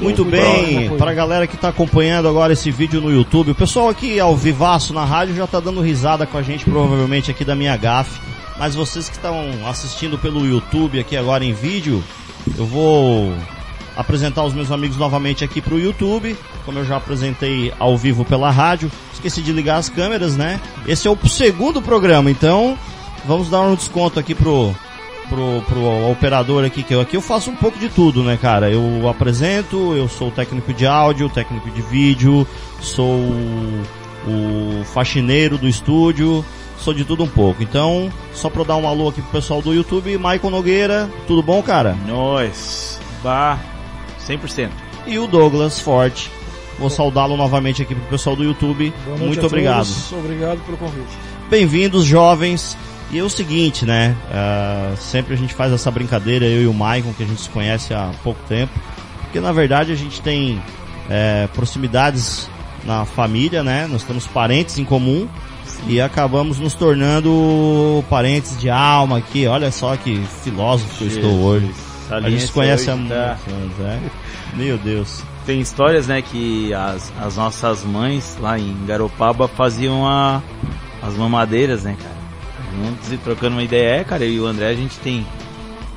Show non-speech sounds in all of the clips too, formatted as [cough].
Muito bem, para a galera que está acompanhando agora esse vídeo no YouTube, o pessoal aqui ao vivaço na rádio já está dando risada com a gente, provavelmente aqui da minha gafe. Mas vocês que estão assistindo pelo YouTube aqui agora em vídeo, eu vou apresentar os meus amigos novamente aqui para o YouTube, como eu já apresentei ao vivo pela rádio. Esqueci de ligar as câmeras, né? Esse é o segundo programa, então vamos dar um desconto aqui pro pro, pro operador aqui, que eu aqui eu faço um pouco de tudo, né, cara? Eu apresento, eu sou técnico de áudio, técnico de vídeo, sou o faxineiro do estúdio, sou de tudo um pouco. Então, só pra dar um alô aqui pro pessoal do YouTube, Michael Nogueira, tudo bom, cara? Nós, bah, 100%. E o Douglas Forte. Vou saudá-lo novamente aqui pro pessoal do YouTube. Muito obrigado. Obrigado pelo convite. Bem-vindos, jovens. E é o seguinte, né? Uh, sempre a gente faz essa brincadeira, eu e o Maicon, que a gente se conhece há pouco tempo. Porque na verdade a gente tem é, proximidades na família, né? Nós temos parentes em comum e acabamos nos tornando parentes de alma aqui. Olha só que filósofo que eu estou hoje. A gente se conhece há muitos tá. anos, né? [laughs] Meu Deus. Tem histórias, né, que as, as nossas mães lá em Garopaba faziam a, as mamadeiras, né, cara? E trocando uma ideia. É, cara, eu e o André, a gente tem.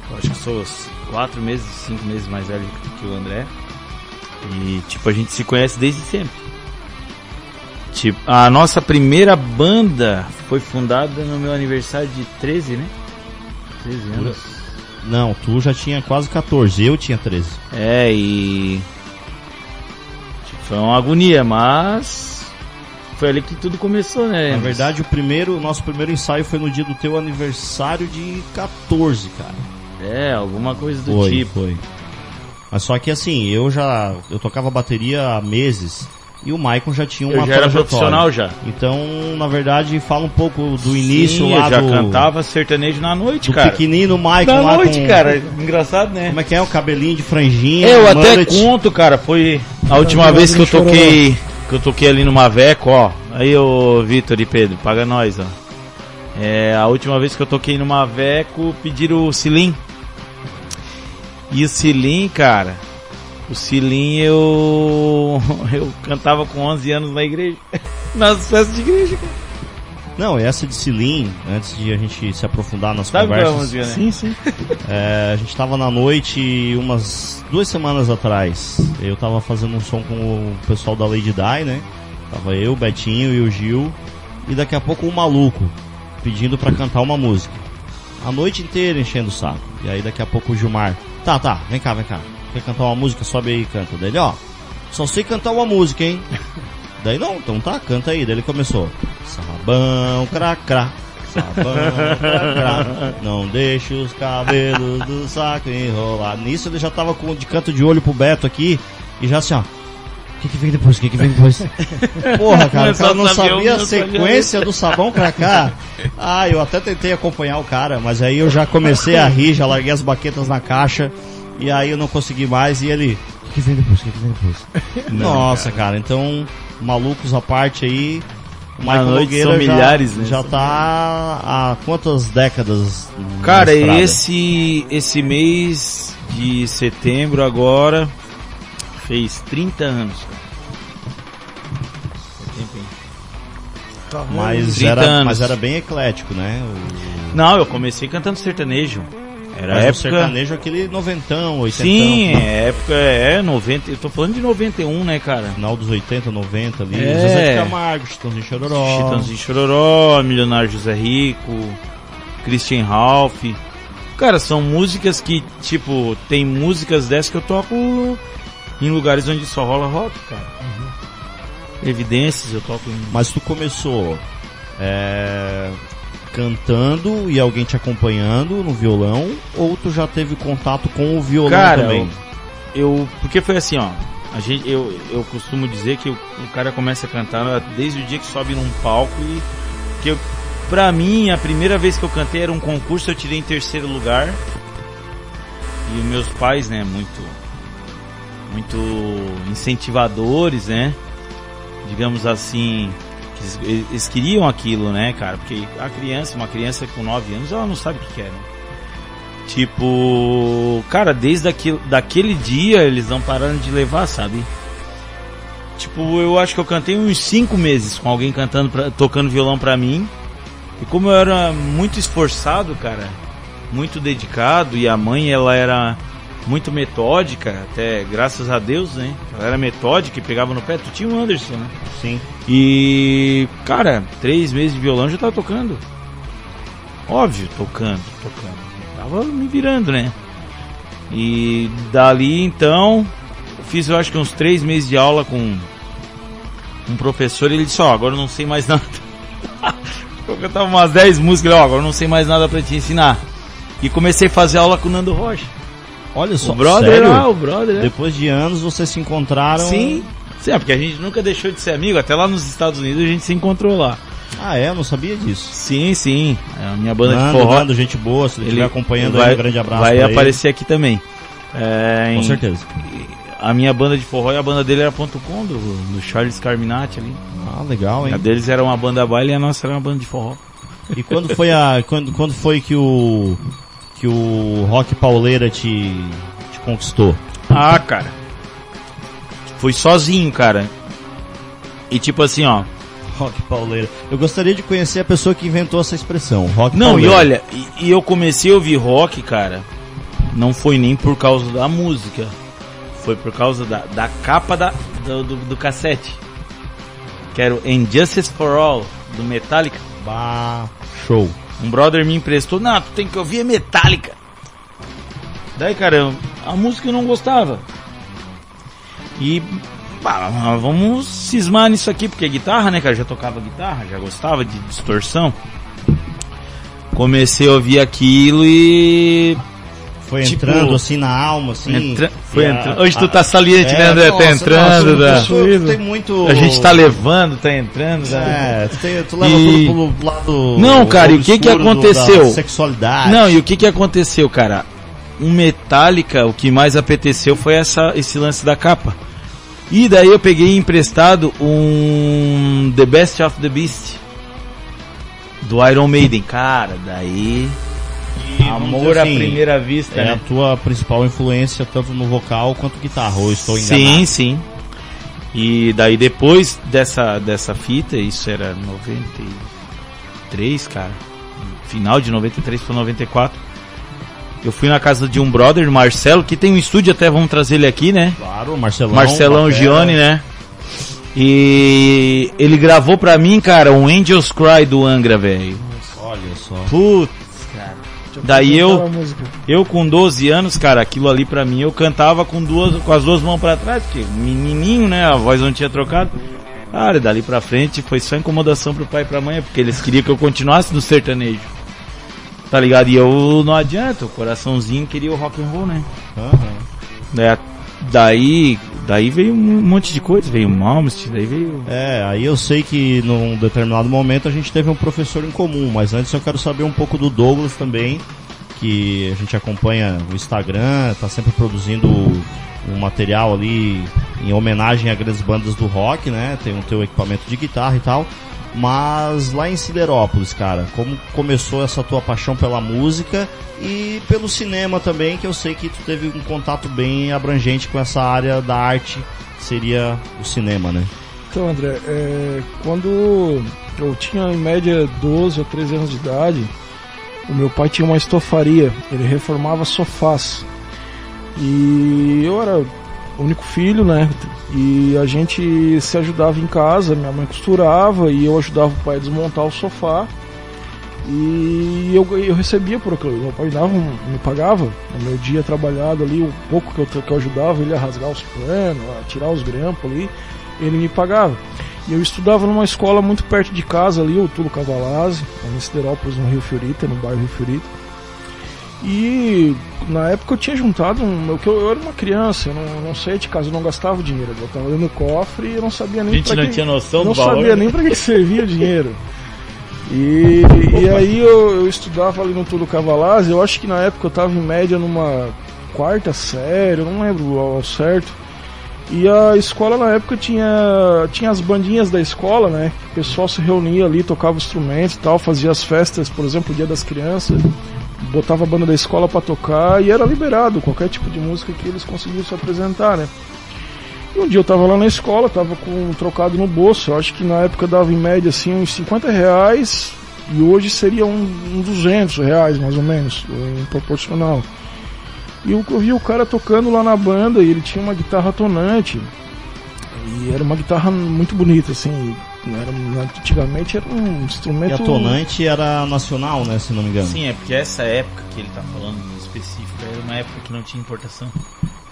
Eu acho que sou quatro meses, cinco meses mais velho que o André. E, tipo, a gente se conhece desde sempre. Tipo, a nossa primeira banda foi fundada no meu aniversário de 13, né? 13 anos. Não, tu já tinha quase 14, eu tinha 13. É, e. Tipo, foi uma agonia, mas foi ali que tudo começou, né? Na verdade, o primeiro, nosso primeiro ensaio foi no dia do teu aniversário de 14, cara. É, alguma coisa do foi, tipo. Foi. Mas só que assim, eu já eu tocava bateria há meses e o Maicon já tinha uma eu já era profissional já. Então, na verdade, fala um pouco do início Sim, lá eu já do cantava sertanejo na noite, do cara. pequenino Maicon na lá noite, com... cara. Engraçado, né? Como é que é o cabelinho de franjinha? Eu até mullet. conto, cara, foi a última vez que eu toquei que eu toquei ali no Maveco, ó. Aí o Vitor e Pedro, paga nós, ó. É, a última vez que eu toquei no Maveco, pediram o Cilim. E o Cilim, cara, o Cilim eu [laughs] eu cantava com 11 anos na igreja, [laughs] nas festas de igreja, cara. Não, essa de Cilim, antes de a gente se aprofundar nas Sabe conversas. é a música, né? Sim, sim. É, a gente tava na noite umas duas semanas atrás. Eu tava fazendo um som com o pessoal da Lady Di, né? Tava eu, o Betinho e o Gil. E daqui a pouco um maluco pedindo pra cantar uma música. A noite inteira enchendo o saco. E aí daqui a pouco o Gilmar. Tá, tá, vem cá, vem cá. Quer cantar uma música? Sobe aí e canta. Dele, ó. Só sei cantar uma música, hein? Daí não, então tá, canta aí. Daí ele começou. Sabão, cracrá. Sabão, cracrá. Não deixe os cabelos do saco enrolar. Nisso ele já tava com de canto de olho pro Beto aqui. E já assim, ó. O que, que vem depois? O que, que vem depois? Porra, cara, o cara não sabia a sequência do sabão cracá. Ah, eu até tentei acompanhar o cara, mas aí eu já comecei a rir, já larguei as baquetas na caixa. E aí eu não consegui mais e ele. Que, vem depois? O que, vem depois? [laughs] Nossa, cara, então malucos à parte aí. O Michael noite Nogueira são já, milhares, né? já tá há quantas décadas? Cara, esse esse mês de setembro agora fez 30 anos. cara. Mas 30 era, anos. mas era bem eclético, né? O, Não, eu comecei cantando sertanejo. Era mas época. sertanejo aquele noventão, oitentão. Sim, é época é 90. Eu tô falando de 91, né, cara? Final dos 80, 90 ali. É. Zezé de Camargo, Chitãozinho Chororó. Chitãozinho Chororó, Milionário José Rico, Christian Ralph. Cara, são músicas que, tipo, tem músicas dessas que eu toco em lugares onde só rola rock, cara. Evidências eu toco em. Mas tu começou é, cantando e alguém te acompanhando no violão, ou tu já teve contato com o violão Cara, também? Eu. Porque foi assim, ó. A gente, eu, eu costumo dizer que o, o cara começa a cantar desde o dia que sobe num palco e. Que eu, pra mim, a primeira vez que eu cantei era um concurso, eu tirei em terceiro lugar. E os meus pais, né, muito. Muito incentivadores, né? Digamos assim. Eles, eles queriam aquilo, né, cara? Porque a criança, uma criança com 9 anos, ela não sabe o que quer, né? Tipo, cara, desde aquele, daquele dia eles não pararam de levar, sabe? Tipo, eu acho que eu cantei uns cinco meses com alguém cantando, pra, tocando violão pra mim. E como eu era muito esforçado, cara, muito dedicado, e a mãe ela era muito metódica, até graças a Deus, né? Ela era metódica e pegava no pé. Tu tinha o Anderson, né? Sim. E, cara, três meses de violão já tava tocando. Óbvio, tocando, tocando. Tava me virando, né? E dali então, fiz eu acho que uns três meses de aula com um professor. E ele disse: Ó, oh, agora eu não sei mais [laughs] nada. eu cantava umas 10 músicas, ó, agora eu não sei mais nada para te ensinar. E comecei a fazer aula com o Nando Rocha. Olha só, o brother sério? lá, o brother. né? Depois de anos vocês se encontraram. Sim. Sim, é porque a gente nunca deixou de ser amigo, até lá nos Estados Unidos a gente se encontrou lá. Ah, é? Eu não sabia disso. Sim, sim. É a minha banda de forró. Nando, gente boa, se ele estiver acompanhando vai, aí, um grande abraço. Vai pra ele. aparecer aqui também. É, Com em- certeza. A minha banda de forró e a banda dele era ponto com, do, Charles Carminati ali. Ah, legal, A hein? deles era uma banda baile e a nossa era uma banda de forró. E quando foi a quando, quando foi que o que o rock pauleira te te conquistou? Ah, cara. Foi sozinho, cara. E tipo assim, ó. Rock pauleira. Eu gostaria de conhecer a pessoa que inventou essa expressão, rock Não, e pauleira. olha, e, e eu comecei a ouvir rock, cara. Não foi nem por causa da música. Foi por causa da, da capa da, do, do, do cassete. Que era o Injustice for All, do Metallica. Bah, show. Um brother me emprestou, não, tu tem que ouvir Metallica. Daí, cara, eu- a música eu não gostava. E, bah, vamos cismar nisso aqui, porque guitarra, né, cara, já tocava guitarra, já gostava de distorção. Comecei a ouvir aquilo e... Foi Tipo, entrando assim na alma, assim. entra- foi a- entrando. Hoje tu tá saliente, né, André? nossa, tá entrando, nossa, tá? tu- tu tem muito. A gente tá levando, tá entrando, tá? É, tu, tem- tu leva E- tudo pro lado. Não, cara, e o que que do- aconteceu? da sexualidade. Não, e o que que aconteceu, cara? Um Metallica, o que mais apeteceu foi essa, esse lance da capa. E daí eu peguei emprestado um The Best of the Beast do Iron Maiden. Cara, daí E, amor dizer à assim, primeira vista, É a né? tua principal influência, tanto no vocal quanto guitarra, ou estou enganado? Sim, sim. E daí depois dessa dessa fita, isso era 93, cara. Final de 93 para 94. Eu fui na casa de um brother, Marcelo, que tem um estúdio até, vamos trazer ele aqui, né? Claro, Marcelão. Marcelão. Gione, né? E ele gravou pra mim, cara, um Angels Cry do Angra, velho. Olha só. Putz, cara. Daí eu, eu com 12 anos, cara, aquilo ali pra mim, eu cantava com duas, com as duas mãos pra trás, porque menininho, né, a voz não tinha trocado. Cara, dali pra frente foi só incomodação pro pai e pra mãe, porque eles queriam que eu continuasse no sertanejo. Tá ligado? E eu não adianta, o coraçãozinho queria o rock and roll, né? Aham. É, daí, daí veio um monte de coisa, veio Malmsteen, daí veio... É, aí eu sei que num determinado momento a gente teve um professor em comum, mas antes eu quero saber um pouco do Douglas também, que a gente acompanha o Instagram, tá sempre produzindo um material ali em homenagem a grandes bandas do rock, né? Tem o teu equipamento de guitarra e tal. Mas lá em Siderópolis, cara, como começou essa tua paixão pela música e pelo cinema também, que eu sei que tu teve um contato bem abrangente com essa área da arte, que seria o cinema, né? Então, André, é, quando eu tinha em média 12 ou 13 anos de idade, o meu pai tinha uma estofaria, ele reformava sofás. E eu era único filho, né? E a gente se ajudava em casa, minha mãe costurava e eu ajudava o pai a desmontar o sofá. E eu, eu recebia por aquilo, meu pai dava, me pagava no meu dia trabalhado ali, o pouco que eu, que eu ajudava ele a rasgar os panos, a tirar os grampos ali, ele me pagava. E eu estudava numa escola muito perto de casa ali, o Tulo Cavalazzi, em Siderópolis, no Rio Fiorita, no bairro Rio Fiorita. E na época eu tinha juntado, um, eu, eu, era uma criança, eu não, não saía de casa, eu não gastava dinheiro, eu botava do cofre e eu não sabia A nem gente pra não que, tinha noção não do valor. sabia nem para que servia o dinheiro. E, [laughs] e aí eu, eu estudava ali no Tudo Cavalazzi, eu acho que na época eu estava em média numa quarta série, eu não lembro ao certo. E a escola na época tinha, tinha as bandinhas da escola, né? O pessoal se reunia ali, tocava instrumentos e tal, fazia as festas, por exemplo, o Dia das Crianças. Botava a banda da escola pra tocar e era liberado qualquer tipo de música que eles conseguiam se apresentar, né? E um dia eu tava lá na escola, tava com um trocado no bolso, eu acho que na época dava em média assim uns 50 reais e hoje seria um, um 200 reais mais ou menos, em proporcional. E eu, eu vi o cara tocando lá na banda e ele tinha uma guitarra tonante. E era uma guitarra muito bonita, assim. Era, antigamente era um instrumento. E a tonante era nacional, né? Se não me engano. Sim, é porque essa época que ele tá falando em específico era uma época que não tinha importação.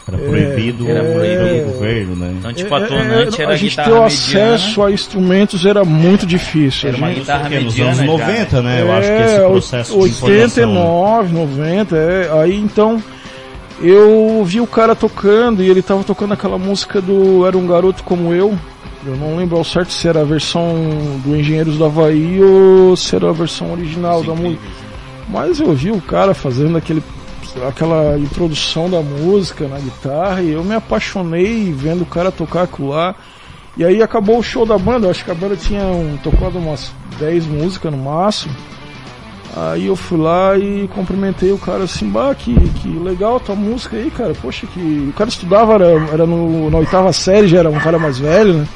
Era proibido, era proibido. pelo governo, né? Então, tipo, a tonante É, era a gente guitarra ter o mediana. acesso a instrumentos era muito difícil. Era A uma gente- guitarra Porque nos mediana anos já, 90, né? Eu acho que É, esse processo de importação. 89, 90, é. Aí então eu vi o cara tocando e ele tava tocando aquela música do Era um Garoto Como Eu. Eu não lembro ao certo se era a versão do Engenheiros do Havaí ou se era a versão original da música. Mas eu vi o cara fazendo aquele, aquela introdução da música na guitarra e eu me apaixonei vendo o cara tocar aquilo lá. E aí acabou o show da banda, eu acho que a banda tinha um, tocado umas 10 músicas no máximo. Aí eu fui lá e cumprimentei o cara assim, bah, que, que legal a tua música aí, cara. Poxa, que. O cara estudava, era, era no, na oitava série, já era um cara mais velho, né?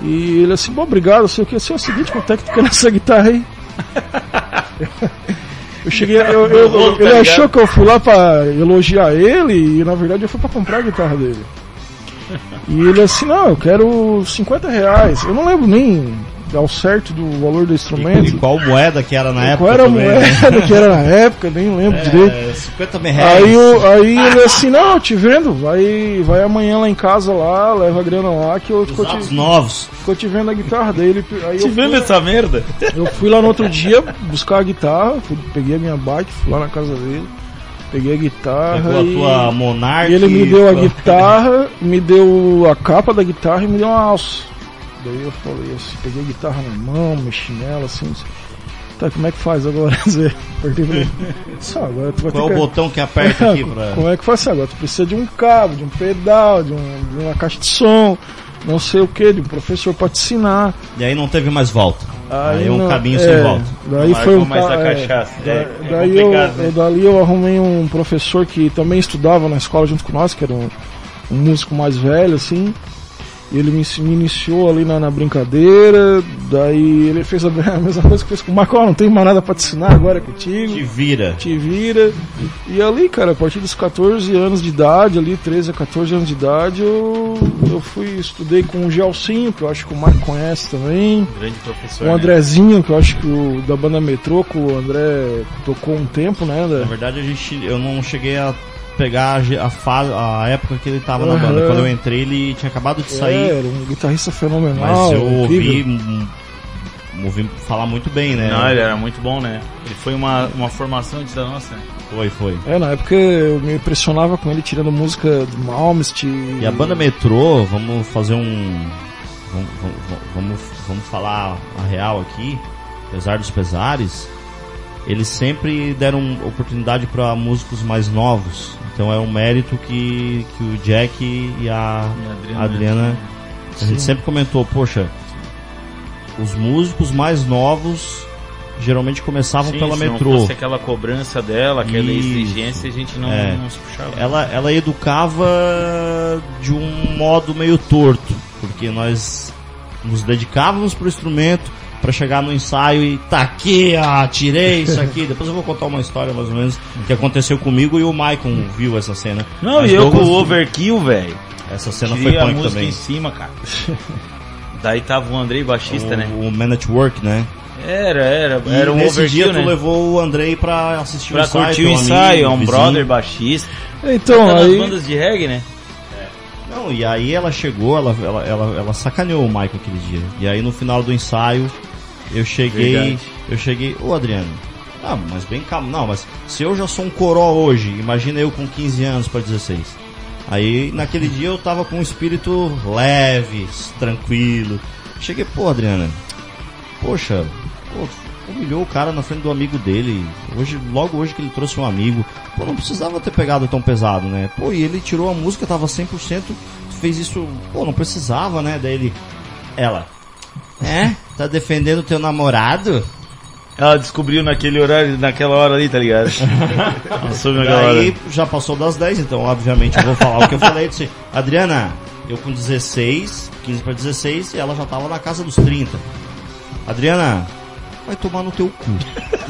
E ele assim, bom, obrigado, sei o que. Assim, é o seguinte, quanto é que tu quer nessa guitarra aí? Eu cheguei, eu, eu- tá ele achou que eu fui lá pra elogiar ele e na verdade eu fui pra comprar a guitarra dele. E ele assim, não, eu quero 50 reais. Eu não lembro nem ao certo do valor do E, instrumento. e qual moeda que era na época? Qual era a também, né? moeda que era na época, nem lembro direito. É, 50 mil reais. Aí, eu- aí ele assim, não, te vendo, vai, vai amanhã lá em casa lá, leva a grana lá que eu ficou te, novos. ficou te vendo a guitarra dele. Aí Te eu vendo fui, essa merda? eu fui lá no outro dia buscar a guitarra, fui- peguei a minha bike, fui lá na casa dele, peguei a guitarra Pegou a e, tua Monarch. e ele me deu a guitarra, me deu a capa da guitarra e me deu uma alça. Daí eu falei assim, peguei a guitarra na mão, mexi nela assim, tá, como é que faz agora? [laughs] Pra ele. Só, agora tu vai Qual é ter o que... botão que aperta aqui pra. [laughs] Como é que faz agora? Tu precisa de um cabo, de um pedal, de, um- de uma caixa de som, não sei o que, de um professor pra te ensinar. E aí não teve mais volta. Aí é um não- caminho é, sem volta. Daí Não foi um mais ca- da é, cachaça. É, é daí, eu, né? eu- dali eu arrumei um professor que também estudava na escola junto com nós, que era um, um músico mais velho, assim. Ele me, me iniciou ali na, na brincadeira, daí ele fez a, [laughs] a mesma coisa que fez com o Marco, ó, não tem mais nada pra te ensinar agora é contigo Te vira. te vira. E ali, cara, a partir dos 14 anos de idade, ali, 13 a 14 anos de idade, eu, eu fui, estudei com o Gelsinho, que eu acho que o Marco conhece também. Grande professor. O né? Andrezinho, que eu acho que o da banda Metrô, que o André tocou um tempo, né? Na Da, verdade, a gente, eu não cheguei a pegar a, ge- a, época que ele tava na Aham. banda. Quando eu entrei, ele tinha acabado de é, sair. era um guitarrista fenomenal. Mas eu ouvi, ouvi falar muito bem, né? Não, ele era muito bom, né? Ele foi uma, uma formação antes da nossa. né? Foi, foi. É, na época eu me impressionava com ele tirando música do Malmsteen. E a banda Metrô, vamos fazer um. Vamos, vamos, vamos, vamos falar a real aqui, apesar dos pesares, eles sempre deram oportunidade para músicos mais novos. Então é um mérito que, que o Jack e a E a a Adriana. A gente sempre comentou, poxa, os músicos mais novos geralmente começavam Sim, pela se não Metrô. fosse aquela cobrança dela, aquela Isso. exigência, a gente não, É. não se puxava. ela, ela educava de um modo meio torto, porque nós nos dedicávamos pro instrumento para chegar no ensaio e tá aqui, ó, tirei isso aqui. [laughs] Depois eu vou contar uma história mais ou menos que aconteceu comigo e o Maicon viu essa cena. Não, Mas e eu com o overkill, velho. Essa cena Tirei foi a punk música também. em cima, cara. [laughs] Daí tava o Andrei baixista, o, né? o Man at Work, né? Era, era. E era um nesse dia overkill, tu né? levou o Andrei pra assistir Pra o ensaio. curtir o ensaio, é um brother baixista. Então, tá nas aí. bandas de reggae, né? Não, e aí ela chegou, ela, ela, ela, ela sacaneou o Michael aquele dia. E aí no final do ensaio, eu cheguei. Verdade. Eu cheguei, ô Adriano, ah, mas bem calmo. Não, mas se eu já sou um coró hoje, imagina eu com 15 anos para 16. Aí naquele dia eu tava com um espírito leve, tranquilo. Cheguei, pô, Adriana, poxa, pô, humilhou o cara na frente do amigo dele. Hoje, logo hoje que ele trouxe um amigo. Pô, não precisava ter pegado tão pesado, né? Pô, e ele tirou a música, tava 100%, fez isso, pô, não precisava, né? Daí ele, ela, é? Tá defendendo teu namorado? Ela descobriu naquele horário, naquela hora ali, tá ligado? [laughs] Soube naquela hora. Já passou das 10, então obviamente eu vou falar o que eu falei. Eu disse, Adriana, eu com 16, 15 para 16, e ela já tava na casa dos 30. Adriana, vai tomar no teu cu.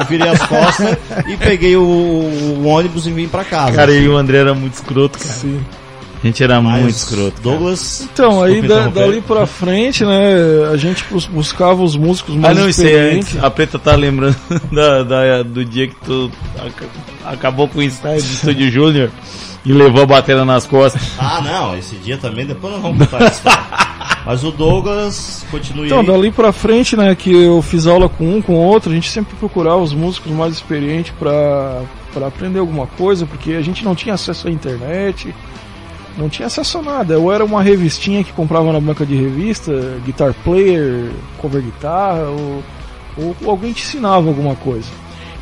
E virei as costas e peguei o, o ônibus e vim pra casa. Cara, e o André era muito escroto, cara. Sim. A gente era Mas muito escroto. cara. Douglas. Então, aí da- dali pra frente, né, a gente bus- buscava os músicos Ah, mais não, isso aí experientes. antes. A Preta tá lembrando [laughs] da, da- do dia que tu aca- acabou com o ensaio do Estúdio Júnior e levou a bateria nas costas. [laughs] Ah, não, esse dia também, depois nós vamos contar isso. [laughs] Mas o Douglas, continue Então, aí. dali pra frente, né, que eu fiz aula com um, com outro, a gente sempre procurava os músicos mais experientes pra, pra aprender alguma coisa, porque a gente não tinha acesso à internet, não tinha acesso a nada. Eu era uma revistinha que comprava na banca de revista, guitar player, cover guitarra, ou, ou alguém te ensinava alguma coisa.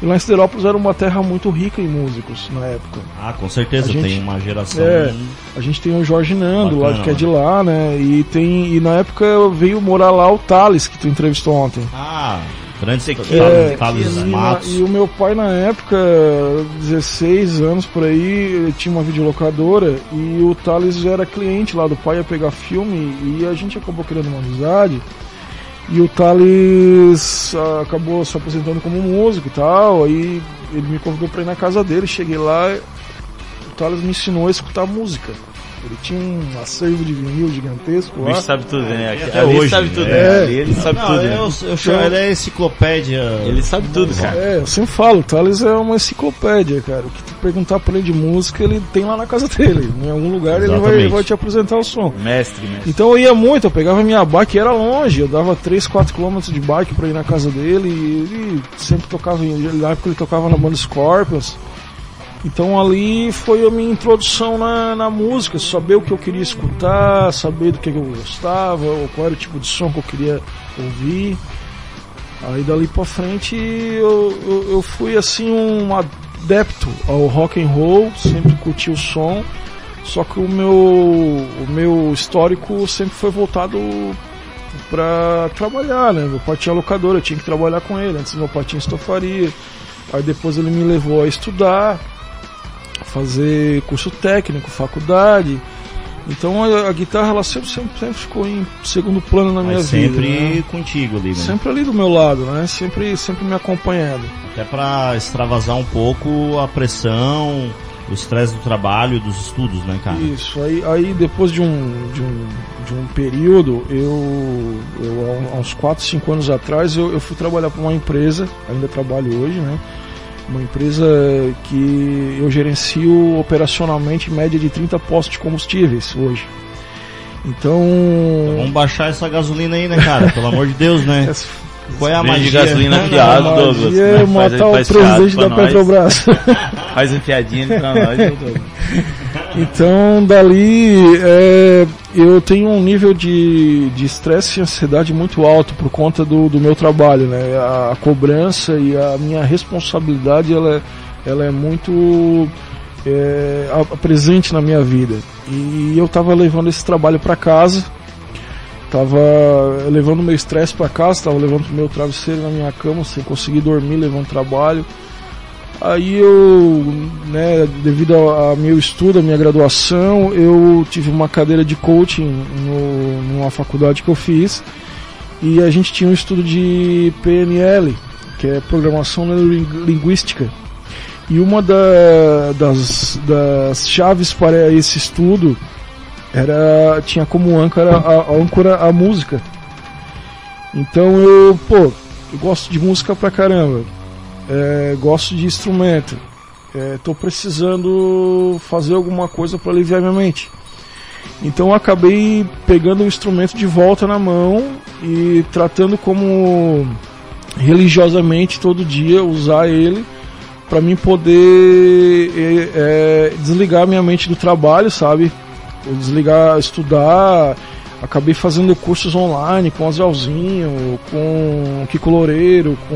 E lá em Siderópolis era uma terra muito rica em músicos na época. Ah, com certeza, gente- tem uma geração. É. A gente tem o Jorge Nando, lá, Bacana, que é de lá, né? E tem e na época veio morar lá o Thales, que tu entrevistou ontem. Ah, grande Tequila, É, Thales e, Matos. e o meu pai na época, 16 anos por aí, ele tinha uma videolocadora e o Thales era cliente lá do pai ia pegar filme e a gente acabou criando uma amizade. E o Thales ah, acabou se apresentando como músico e tal, aí ele me convidou pra ir na casa dele, cheguei lá, o Thales me ensinou a escutar música. Ele tinha um acervo de vinil gigantesco O lá. bicho sabe tudo, né? É, até Ali hoje, sabe tudo, é. né? Ali ele sabe Não, tudo. eu, né? eu chamo, ele é enciclopédia. Ele sabe tudo, cara. É, eu sempre falo, o Thales é uma enciclopédia, cara. O que tu perguntar pra ele de música, ele tem lá na casa [laughs] dele. Em algum lugar ele vai, Exatamente. vai te apresentar o som. Mestre, mestre. Então eu ia muito, eu pegava minha bike, era longe, eu dava 3, 4 km de bike pra ir na casa dele e ele sempre tocava, em- na época ele tocava na banda Scorpions. Então ali foi a minha introdução na, na música, saber o que eu queria escutar, saber do que eu gostava, qual era o tipo de som que eu queria ouvir. Aí dali pra frente eu, eu, eu fui assim um adepto ao rock and roll, sempre curti o som, só que o meu, o meu histórico sempre foi voltado pra trabalhar, né? Meu pai tinha locadora, eu tinha que trabalhar com ele, antes meu pai tinha estofaria. Aí depois ele me levou a estudar, fazer curso técnico, faculdade. Então a, a guitarra ela sempre, sempre, sempre ficou em segundo plano na minha Mas vida. sempre né? contigo ali, né? Sempre ali do meu lado, né? Sempre, sempre me acompanhando. Até pra extravasar um pouco a pressão, o estresse do trabalho e dos estudos, né, cara? Isso, aí, aí depois de um, de um, de um período, eu, eu há uns 4, 5 anos atrás, eu, eu fui trabalhar para uma empresa, ainda trabalho hoje, né? Uma empresa que eu gerencio operacionalmente em média de 30 postos de combustíveis hoje. Então. Vamos baixar essa gasolina aí, né, cara? Pelo amor de Deus, né? [laughs] essa- Qual é a magia? gasolina Não, fiado, não, Douglas. né? é Faz- matar o faz presidente da [laughs] pra nós. Petrobras. Faz um fiadinho ali pra nós, Douglas? [laughs] Então, dali, é, eu tenho um nível de estresse e ansiedade muito alto por conta do, do meu trabalho, né? A, a cobrança e a minha responsabilidade, ela, é- ela é muito é, a- presente na minha vida. E eu tava levando esse trabalho para casa, tava levando meu estresse para casa, tava levando meu travesseiro na minha cama sem conseguir dormir, levando trabalho. Aí eu, né, devido ao meu estudo, à minha graduação, eu tive uma cadeira de coaching no, numa faculdade que eu fiz e a gente tinha um estudo de PNL, que é Programação Neurolinguística. E uma da- das, das chaves para esse estudo era tinha como âncora a âncora a música. Então eu, pô, eu gosto de música pra caramba. É, gosto de instrumento. Estou precisando fazer alguma coisa para aliviar minha mente. Então acabei pegando o instrumento de volta na mão e tratando como religiosamente todo dia usar ele para mim poder é, é, desligar minha mente do trabalho, sabe? Desligar, estudar. Acabei fazendo cursos online com o Azelzinho, com o Kiko Loureiro, com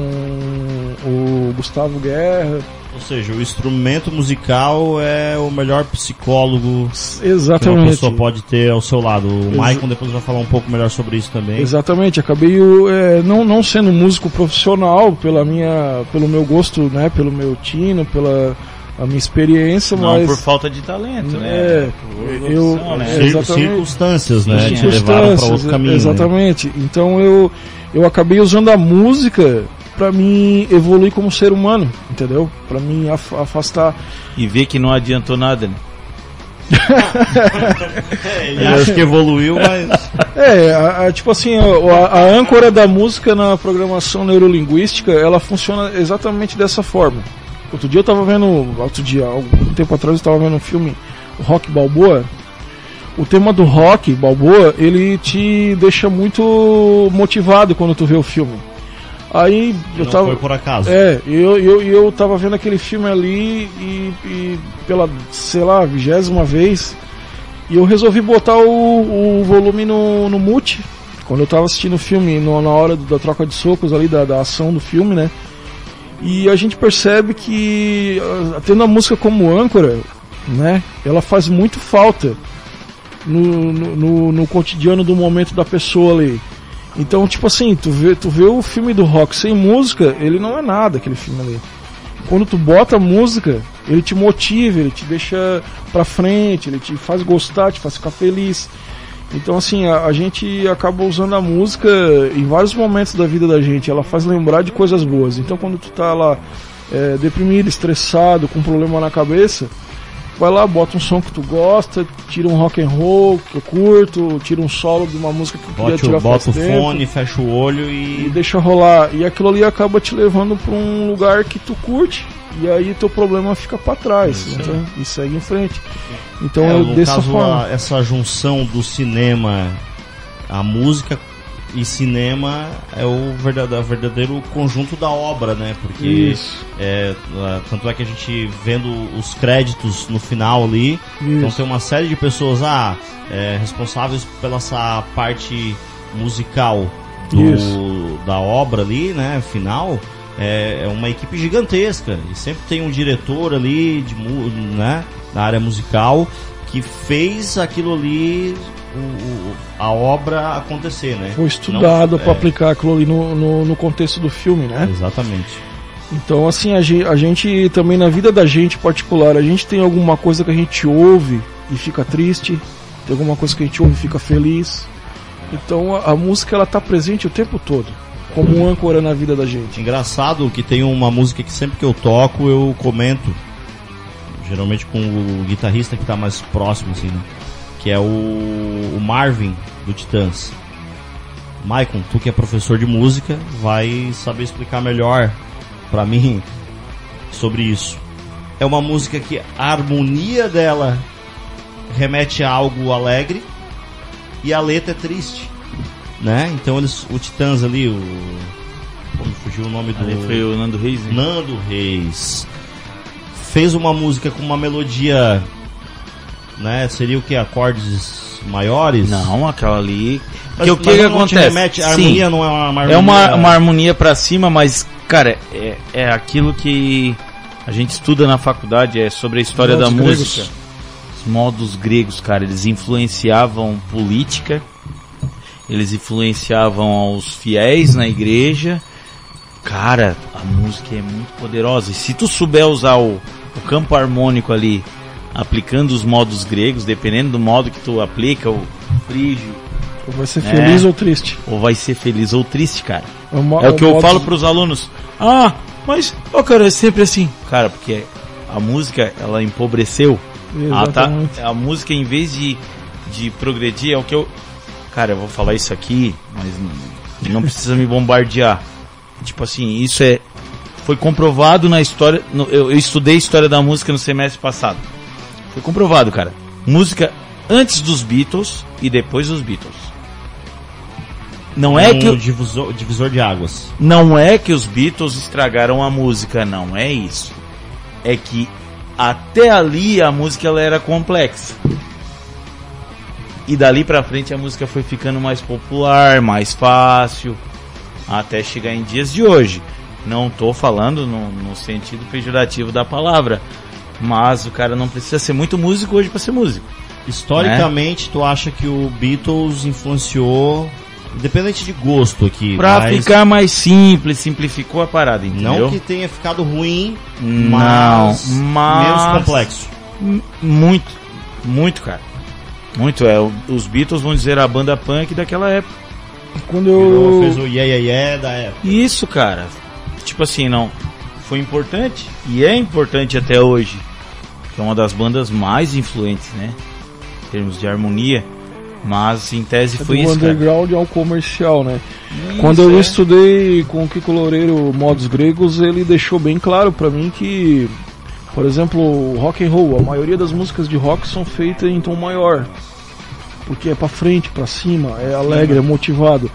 o Gustavo Guerra. Ou seja, o instrumento musical é o melhor psicólogo que uma Exatamente. pessoa pode ter ao seu lado. O Exa- Maicon depois vai falar um pouco melhor sobre isso também. Exatamente, acabei é, não, não sendo músico profissional pela minha, pelo meu gosto, né, pelo meu tino, pela a minha experiência, Não mas por falta de talento, né? É, Por eu- opção, né? é, circunstâncias, né? Te levaram para circunstâncias, outro caminho. né? Exatamente. Então eu eu acabei usando a música pra mim evoluir como ser humano, entendeu? Pra mim af- afastar E ver que não adiantou nada, né? É, ele acha que evoluiu, mas. É, a- a- tipo assim, a, a âncora da música na programação neurolinguística, ela funciona exatamente dessa forma. Outro dia eu tava vendo, outro dia, algum tempo atrás eu tava vendo um filme, o Rock Balboa. O tema do rock Balboa, ele te deixa muito motivado quando tu vê o filme. Aí eu não tava foi por acaso. é, eu, eu, eu tava vendo aquele filme ali e, e pela, sei lá, vigésima vez, e eu resolvi botar o, o volume no, no mute, quando eu tava assistindo o filme, no- na hora da troca de socos ali, da, da ação do filme, né? E a gente percebe que, ah, tendo a música como âncora, né, ela faz muito falta no, no, no, no cotidiano do momento da pessoa ali. Então, tipo assim, tu vê, tu vê o filme do rock sem música, ele não é nada aquele filme ali. Quando tu bota música, ele te motiva, ele te deixa pra frente, ele te faz gostar, te faz ficar feliz. Então, assim, a, a gente acaba usando a música em vários momentos da vida da gente, ela faz lembrar de coisas boas. Então, quando tu tá lá é, deprimido, estressado, com um problema na cabeça, vai lá, bota um som que tu gosta, tira um rock and roll que eu curto, tira um solo de uma música que eu queria Bote o, tirar bota o tempo fone, fecha o olho e e. deixa rolar. E aquilo ali acaba te levando pra um lugar que tu curte. E aí teu problema fica pra trás. Isso. então, e segue em frente. Então É, eu dessa caso, forma. a- essa junção do cinema, a música e cinema é o verdade- verdadeiro conjunto da obra, né? Porque é, tanto é que a gente vendo os créditos no final ali, então isso. tem uma série de pessoas ah, é, responsáveis pela essa parte musical do, da obra ali, né? Final. É, é uma equipe gigantesca e sempre tem um diretor ali de né, na área musical que fez aquilo ali o- a obra acontecer, né? Foi estudado pra é, aplicar aquilo ali no, no, no contexto do filme, né? Exatamente. Então, assim, a gente, a gente também na vida da gente particular, a gente tem alguma coisa que a gente ouve e fica triste, tem alguma coisa que a gente ouve e fica feliz. Então, a, a música ela tá presente o tempo todo, como um âncora na vida da gente. Engraçado que tem uma música que sempre que eu toco eu comento, geralmente com o guitarrista que tá mais próximo, assim, né? Que é o, o Marvin do Titãs. Maicon, tu que é professor de música, vai saber explicar melhor pra mim sobre isso. É uma música que a harmonia dela remete a algo alegre e a letra é triste, né? Então eles, o Titãs ali, o Pô, me fugiu o nome do Ali foi o Nando Reis, né? Nando Reis fez uma música com uma melodia, né? Seria o que acordes maiores? Não, aquela ali. Mas, Porque o que, que acontece? remete- a Sim, harmonia não é uma, uma é uma, harmonia- uma harmonia pra cima, mas, cara, é, é aquilo que a gente estuda na faculdade, é sobre a história da gregos. música. Os modos gregos, cara, eles influenciavam política, eles influenciavam os fiéis na igreja. Cara, a música é muito poderosa. E se tu souber usar o, o campo harmônico ali, aplicando os modos gregos, dependendo do modo que tu aplica, o frígio, Ou vai ser É. feliz ou triste. ou vai ser feliz ou triste, cara. uma- É o que eu modo- falo pros alunos. Ah, mas, ó, cara, é sempre assim. Cara, porque a música, ela empobreceu. Ah, tá. Exatamente. A música, em vez de, de progredir, é o que eu. Cara, eu vou falar isso aqui, mas não, não precisa me bombardear. Tipo assim, isso é. Foi comprovado na história. no- eu, eu estudei história da música no semestre passado. Foi comprovado, cara. Música antes dos Beatles e depois dos Beatles. Não é um que. o- divisor, divisor de águas. não é que os Beatles estragaram a música, não é isso. É que até ali a música ela era complexa. E dali pra frente a música foi ficando mais popular, mais fácil, até chegar em dias de hoje. Não tô falando no, no sentido pejorativo da palavra. Mas o cara não precisa ser muito músico hoje para ser músico. Historicamente, tu acha que o Beatles influenciou, independente de gosto aqui, Pra mas ficar mais simples, simplificou a parada, entendeu? não que tenha ficado ruim, Não, mas, mas- menos complexo. Muito, muito, cara. Muito, é. Os Beatles vão dizer a banda punk daquela época. Quando Virou, eu. fez o yeah, yeah, yeah da época. Isso, cara. Tipo assim, não. Foi importante e é importante até hoje. Que é uma das bandas mais influentes, né? Em termos de harmonia. Mas em tese é foi do isso, cara. underground ao comercial, né? Isso, Quando eu é. estudei com o Kiko Loureiro Modos Gregos, ele deixou bem claro pra mim que, por exemplo, rock and roll, a maioria das músicas de rock são feitas em tom maior, porque é pra frente, pra cima, é alegre, é motivado.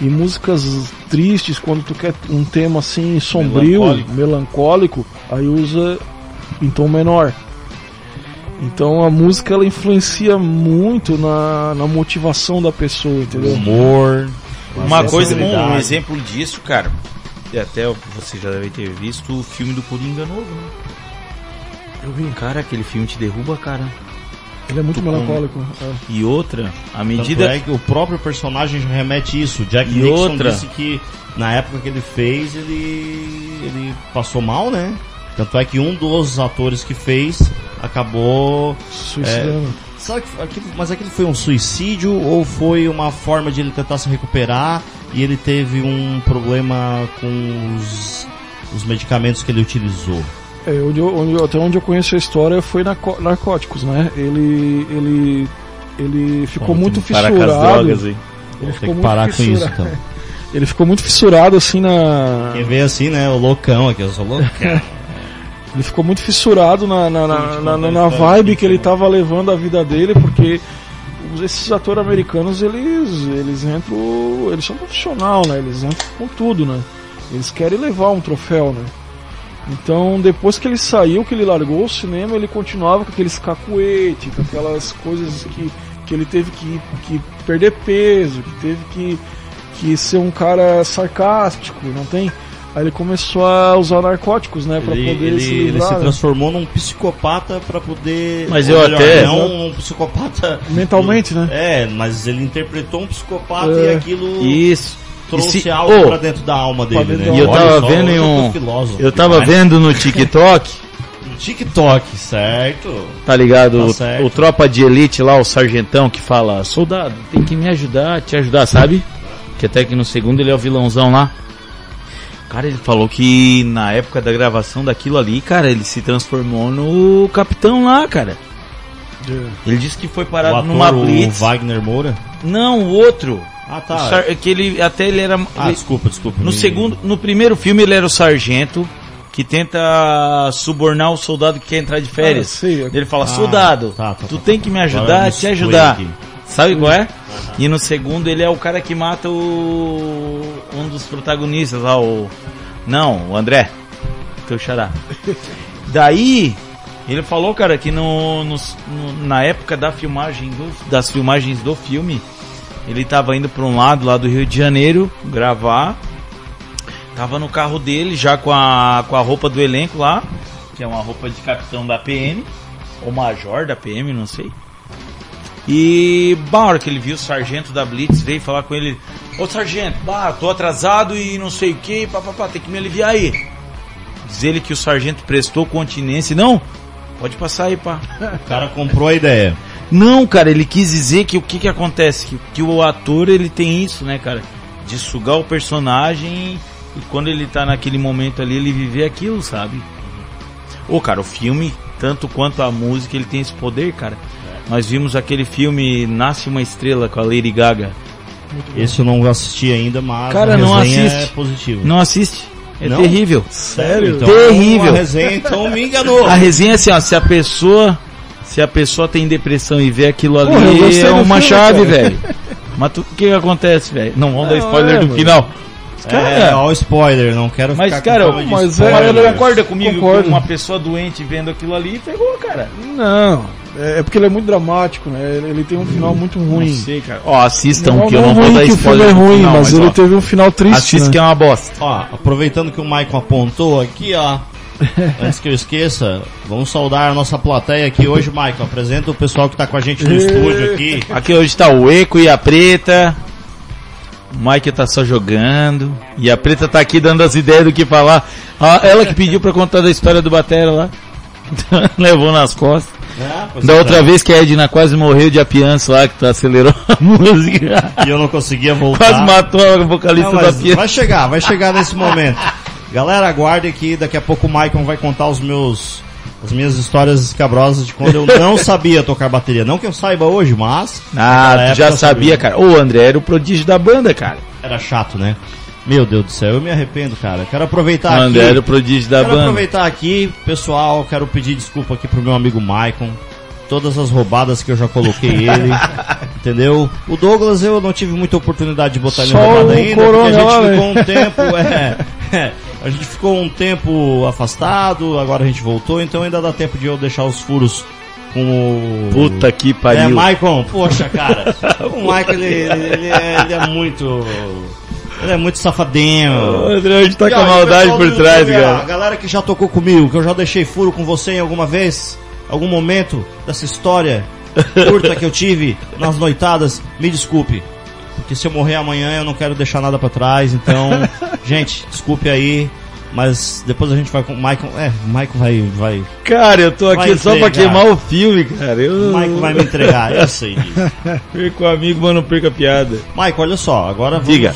E músicas tristes, quando tu quer um tema assim sombrio, Melancólico. melancólico, aí usa em tom menor. Então a música ela influencia muito na, na motivação da pessoa, entendeu? Humor. Uma coisa, um, exemplo disso, cara. E até você já deve ter visto o filme do Coringa novo, né? Eu vi. Cara, aquele filme te derruba, cara. Ele é muito melancólico. é. E outra, à medida. é que o próprio personagem já remete isso. O Jack E Nixon outra. disse que na época que ele fez, ele, ele passou mal, né? Tanto é que um dos atores que fez acabou. Suicidando. Sabe aquilo, mas aquilo foi um suicídio ou foi uma forma de ele tentar se recuperar e ele teve um problema com os, os medicamentos que ele utilizou? É, onde eu- onde até onde eu conheço a história foi narco- narcóticos, né? Ele, ele, ele ficou Bom, muito Para com as fissurado. drogas. Ele Vou ficou que muito parar com isso então. [laughs] Ele ficou muito fissurado assim na. Quem vê assim, né? O loucão aqui, eu sou loucão. [laughs] Ele ficou muito fissurado na, na, na, na- na vibe que ele né? tava levando a vida dele, porque esses atores americanos, eles, eles entram. Eles são profissional, né? Eles entram com tudo, né? Eles querem levar um troféu, né? Então, depois que ele saiu, que ele largou o cinema, ele continuava com aqueles cacuete, com aquelas coisas que, que ele teve que, que perder peso, que teve que, que ser um cara sarcástico, não tem? Aí ele começou a usar narcóticos, né, pra Ele, poder ele- se ele livrar. se né? transformou num psicopata pra poder. Mas eu até- Não um psicopata. Mentalmente, né? É, mas ele interpretou um psicopata É. e aquilo Isso. Trouxe se- algo Ô, pra dentro da alma dele, né? E eu tava só, vendo em um- filósofo Eu tava demais. vendo no TikTok, [laughs] No TikTok, certo? tá ligado? Tá o, certo. o tropa de elite lá, o sargentão que fala, soldado, tem que me ajudar, te ajudar, sabe? Que até que no segundo ele é o vilãozão lá. Cara, ele falou que na época da gravação daquilo ali, cara, ele se transformou no capitão lá, cara. Ele disse que foi O parado ator, numa o blitz. Wagner Moura. Não, o outro. Ah, tá. sar- que ele até ele era Ah, ele- desculpa, desculpa. no Me- segundo, no primeiro filme ele era o sargento que tenta subornar o soldado que quer entrar de férias. Ah. Ele fala, Ah, soldado, tá, tá, tu tá, tem tá. que me Agora ajudar, te ajudar. aqui. Sabe qual é? E no segundo ele é o cara que mata o um dos protagonistas lá, o não, o André, teu xará. Daí ele falou, cara, que no, no- no- na época da filmagem do- das filmagens do filme, ele tava indo para um lado lá do Rio de Janeiro gravar. Tava no carro dele já com a, com a roupa do elenco lá, que é uma roupa de capitão da PM, ou major da PM, não sei. E, bah, a hora que ele viu o sargento da Blitz, veio falar com ele: Ô sargento, bah, tô atrasado e não sei o que, papapá, tem que me aliviar aí. Diz ele que o sargento prestou continência. Não, pode passar aí, pá. O cara comprou a ideia. Não, cara, ele quis dizer que o que que acontece? Que, que o ator, ele tem isso, né, cara? De sugar o personagem e quando ele tá naquele momento ali, ele viver aquilo, sabe? Ô, cara, o filme, tanto quanto a música, ele tem esse poder, cara. Nós vimos aquele filme Nasce uma Estrela com a Lady Gaga. Esse eu não assisti ainda, mas Cara, a não assiste. é positiva. Não assiste? É Não? terrível. Sério? Então, Terrível. A resenha então me enganou. A resenha é assim, ó, se a pessoa, se a pessoa tem depressão e vê aquilo ali, Porra, é uma filme, chave, cara. velho. Mas tu- o que que acontece, velho? Não vamos dar spoiler é, do mano. final. É, Cara, ó, spoiler, não quero Mas, ficar cara, com mas é- mas concorda comigo Concordo. que uma pessoa doente vendo aquilo ali pegou, cara? Não, É, é porque ele é muito dramático, né? Ele, ele tem um final muito ruim. Não sei, cara. Ó, assistam Não, que eu não não vou dar que o filme spoiler é do ruim, final, mas, ele ó, teve um final triste, Assista né? que é uma bosta. Ó, aproveitando que o Maicon apontou aqui, ó. [laughs] Antes que eu esqueça, vamos saudar a nossa plateia aqui hoje, Maicon. Apresenta o pessoal que tá com a gente no estúdio aqui. Aqui hoje tá o Eco e a Preta. O Mike tá só jogando. E a Preta tá aqui dando as ideias do que falar. Ah, ela que pediu pra contar da história do Batera lá. [laughs] Levou nas costas. É, Da é. outra vez que a Edna quase morreu de apianço lá, que tu acelerou a [laughs] música. E eu não conseguia voltar. Quase matou a vocalista Não, da vai chegar, vai chegar nesse momento. Galera, aguarde que daqui a pouco o Maicon vai contar os meus as minhas histórias escabrosas de quando eu não [laughs] sabia tocar bateria. Não que eu saiba hoje, mas Ah, tu já eu sabia, cara. O André era o prodígio da banda, cara. Era chato, né? Meu Deus do céu, eu me arrependo, cara. Quero O aproveitar André era o aqui. prodígio da Quero banda. aproveitar aqui, pessoal, quero pedir desculpa aqui pro meu amigo Maicon. Todas as roubadas que eu já coloquei [laughs] ele, entendeu? O Douglas eu não tive muita oportunidade de botar ele Só em roubada o ainda, porque a gente ficou um tempo, [laughs] é, é, a gente ficou um tempo afastado, agora a gente voltou, então ainda dá tempo de eu deixar os furos com o... Puta que É, pariu. Maicon, poxa, cara. O Maicon, ele, ele, é, ele é muito... Ele é muito safadinho. O André hoje tá E, com ó, a maldade por trás, YouTube, ó, A cara. galera que já tocou comigo, que eu já deixei furo com você em alguma vez, algum momento dessa história curta que eu tive nas noitadas, me desculpe. Porque se eu morrer amanhã eu não quero deixar nada pra trás, então, [laughs] gente, desculpe aí. Mas depois a gente vai com o Michael. É, o Michael vai. vai Cara, eu tô aqui só pra queimar o filme, cara. Eu... o Michael vai me entregar, eu sei disso. [laughs] Perco o amigo, mas não perca a piada. Michael, olha só, agora vamos... Diga.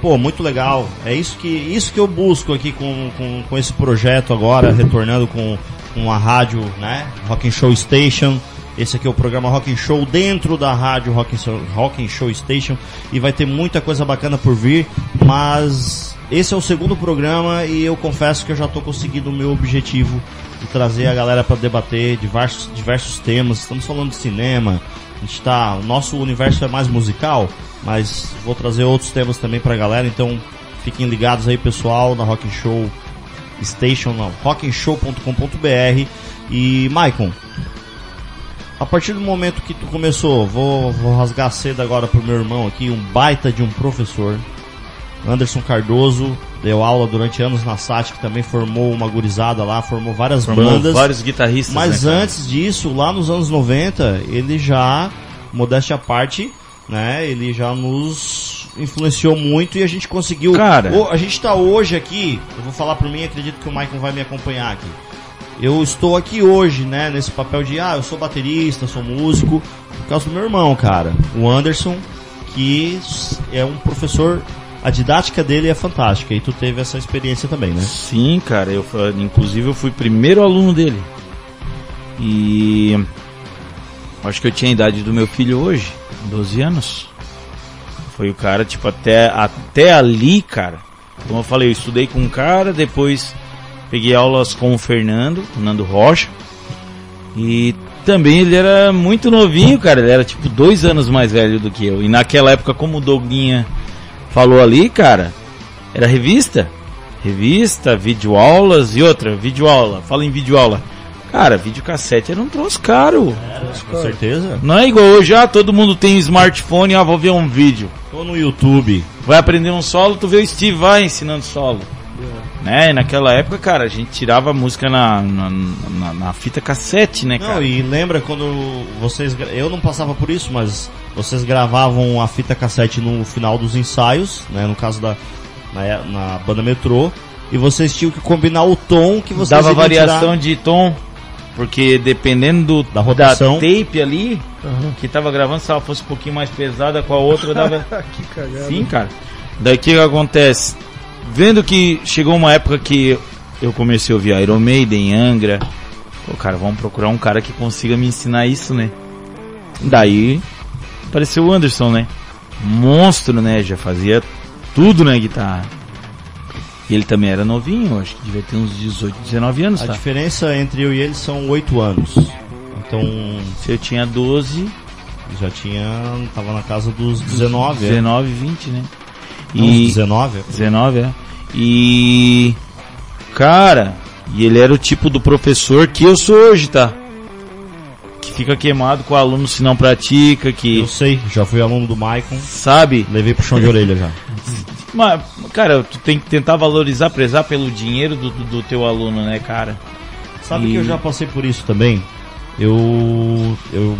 Pô, muito legal. É isso que, isso que eu busco aqui com, com, com esse projeto agora, retornando com, com a rádio, né? Rock and Show Station. Esse aqui é o programa Rock and Show dentro da rádio Rock and Show, Rock and Show Station. E vai ter muita coisa bacana por vir, mas esse é o segundo programa e eu confesso que eu já estou conseguindo o meu objetivo de trazer a galera para debater diversos, diversos temas. Estamos falando de cinema, a gente tá, o nosso universo é mais musical, mas vou trazer outros temas também pra galera, então fiquem ligados aí pessoal na Rock and Show Station, não, rockandshow.com.br e Maicon, a partir do momento que tu começou, vou, vou rasgar cedo agora pro meu irmão aqui, um baita de um professor, Anderson Cardoso, deu aula durante anos na SAT, que também formou uma gurizada lá, formou várias bandas. vários guitarristas. Mas né, antes disso, lá nos anos 90, ele já, modéstia à parte, né, ele já nos influenciou muito e a gente conseguiu. Cara. A gente tá hoje aqui, eu vou falar por mim, acredito que o Michael vai me acompanhar aqui. Eu estou aqui hoje, né, nesse papel de, ah, eu sou baterista, sou músico, por causa do meu irmão, cara, o Anderson, que é um professor, a didática dele é fantástica, e tu teve essa experiência também, né? Sim, cara. Eu, inclusive, eu fui primeiro aluno dele. E. Acho que eu tinha a idade do meu filho hoje, 12 anos. Foi o cara, tipo, até, até ali, cara. Como eu falei, eu estudei com um cara, depois peguei aulas com o Fernando, o Nando Rocha. E também ele era muito novinho, cara. Ele era tipo dois anos mais velho do que eu. E naquela época, como o Douglinha falou ali, cara, era revista. Revista, videoaulas e outra, videoaula. Fala em videoaula. Cara, videocassete era um troço caro. Com certeza. Não é igual hoje, ah, todo mundo tem smartphone, ah, vou ver um vídeo. Tô no YouTube. Vai aprender um solo, tu vê o Steve Vai ensinando solo. Né? E naquela época, cara, a gente tirava a música na, na, na- na fita cassete, né, Não, cara? e lembra quando vocês. Eu não passava por isso, mas vocês gravavam a fita cassete no final dos ensaios, né? No caso da. Na, na banda metrô. E vocês tinham que combinar o tom que vocês Dava iriam variação tirar. de tom, porque dependendo do, Da rotação. tape ali, Aham. que tava gravando, se ela fosse um pouquinho mais pesada com a outra, dava... [laughs] que cagada. Sim, cara. Daí o que que acontece? Vendo que chegou uma época que eu comecei a ouvir Iron Maiden, Angra. Pô, cara, vamos procurar um cara que consiga me ensinar isso, né? Daí apareceu o Anderson, né? Monstro, né? Já fazia tudo na guitarra. E ele também era novinho, acho que devia ter uns 18, 19 anos, A tá? diferença entre eu e ele são oito anos. Então, Se eu tinha 12, já tinha. Tava na casa dos 19, é. 19, 20, né? Uns 19, é. 19, é. E. Cara, e ele era o tipo do professor que eu sou hoje, tá? Que fica queimado com o aluno se não pratica, que Eu sei, já fui aluno do Maicon, sabe? levei pro chão de orelha já. [laughs] Mas, cara, tu tem que tentar valorizar, prezar pelo dinheiro do, do, do teu aluno, né, cara? Sabe E- que eu já passei por isso também? Eu, eu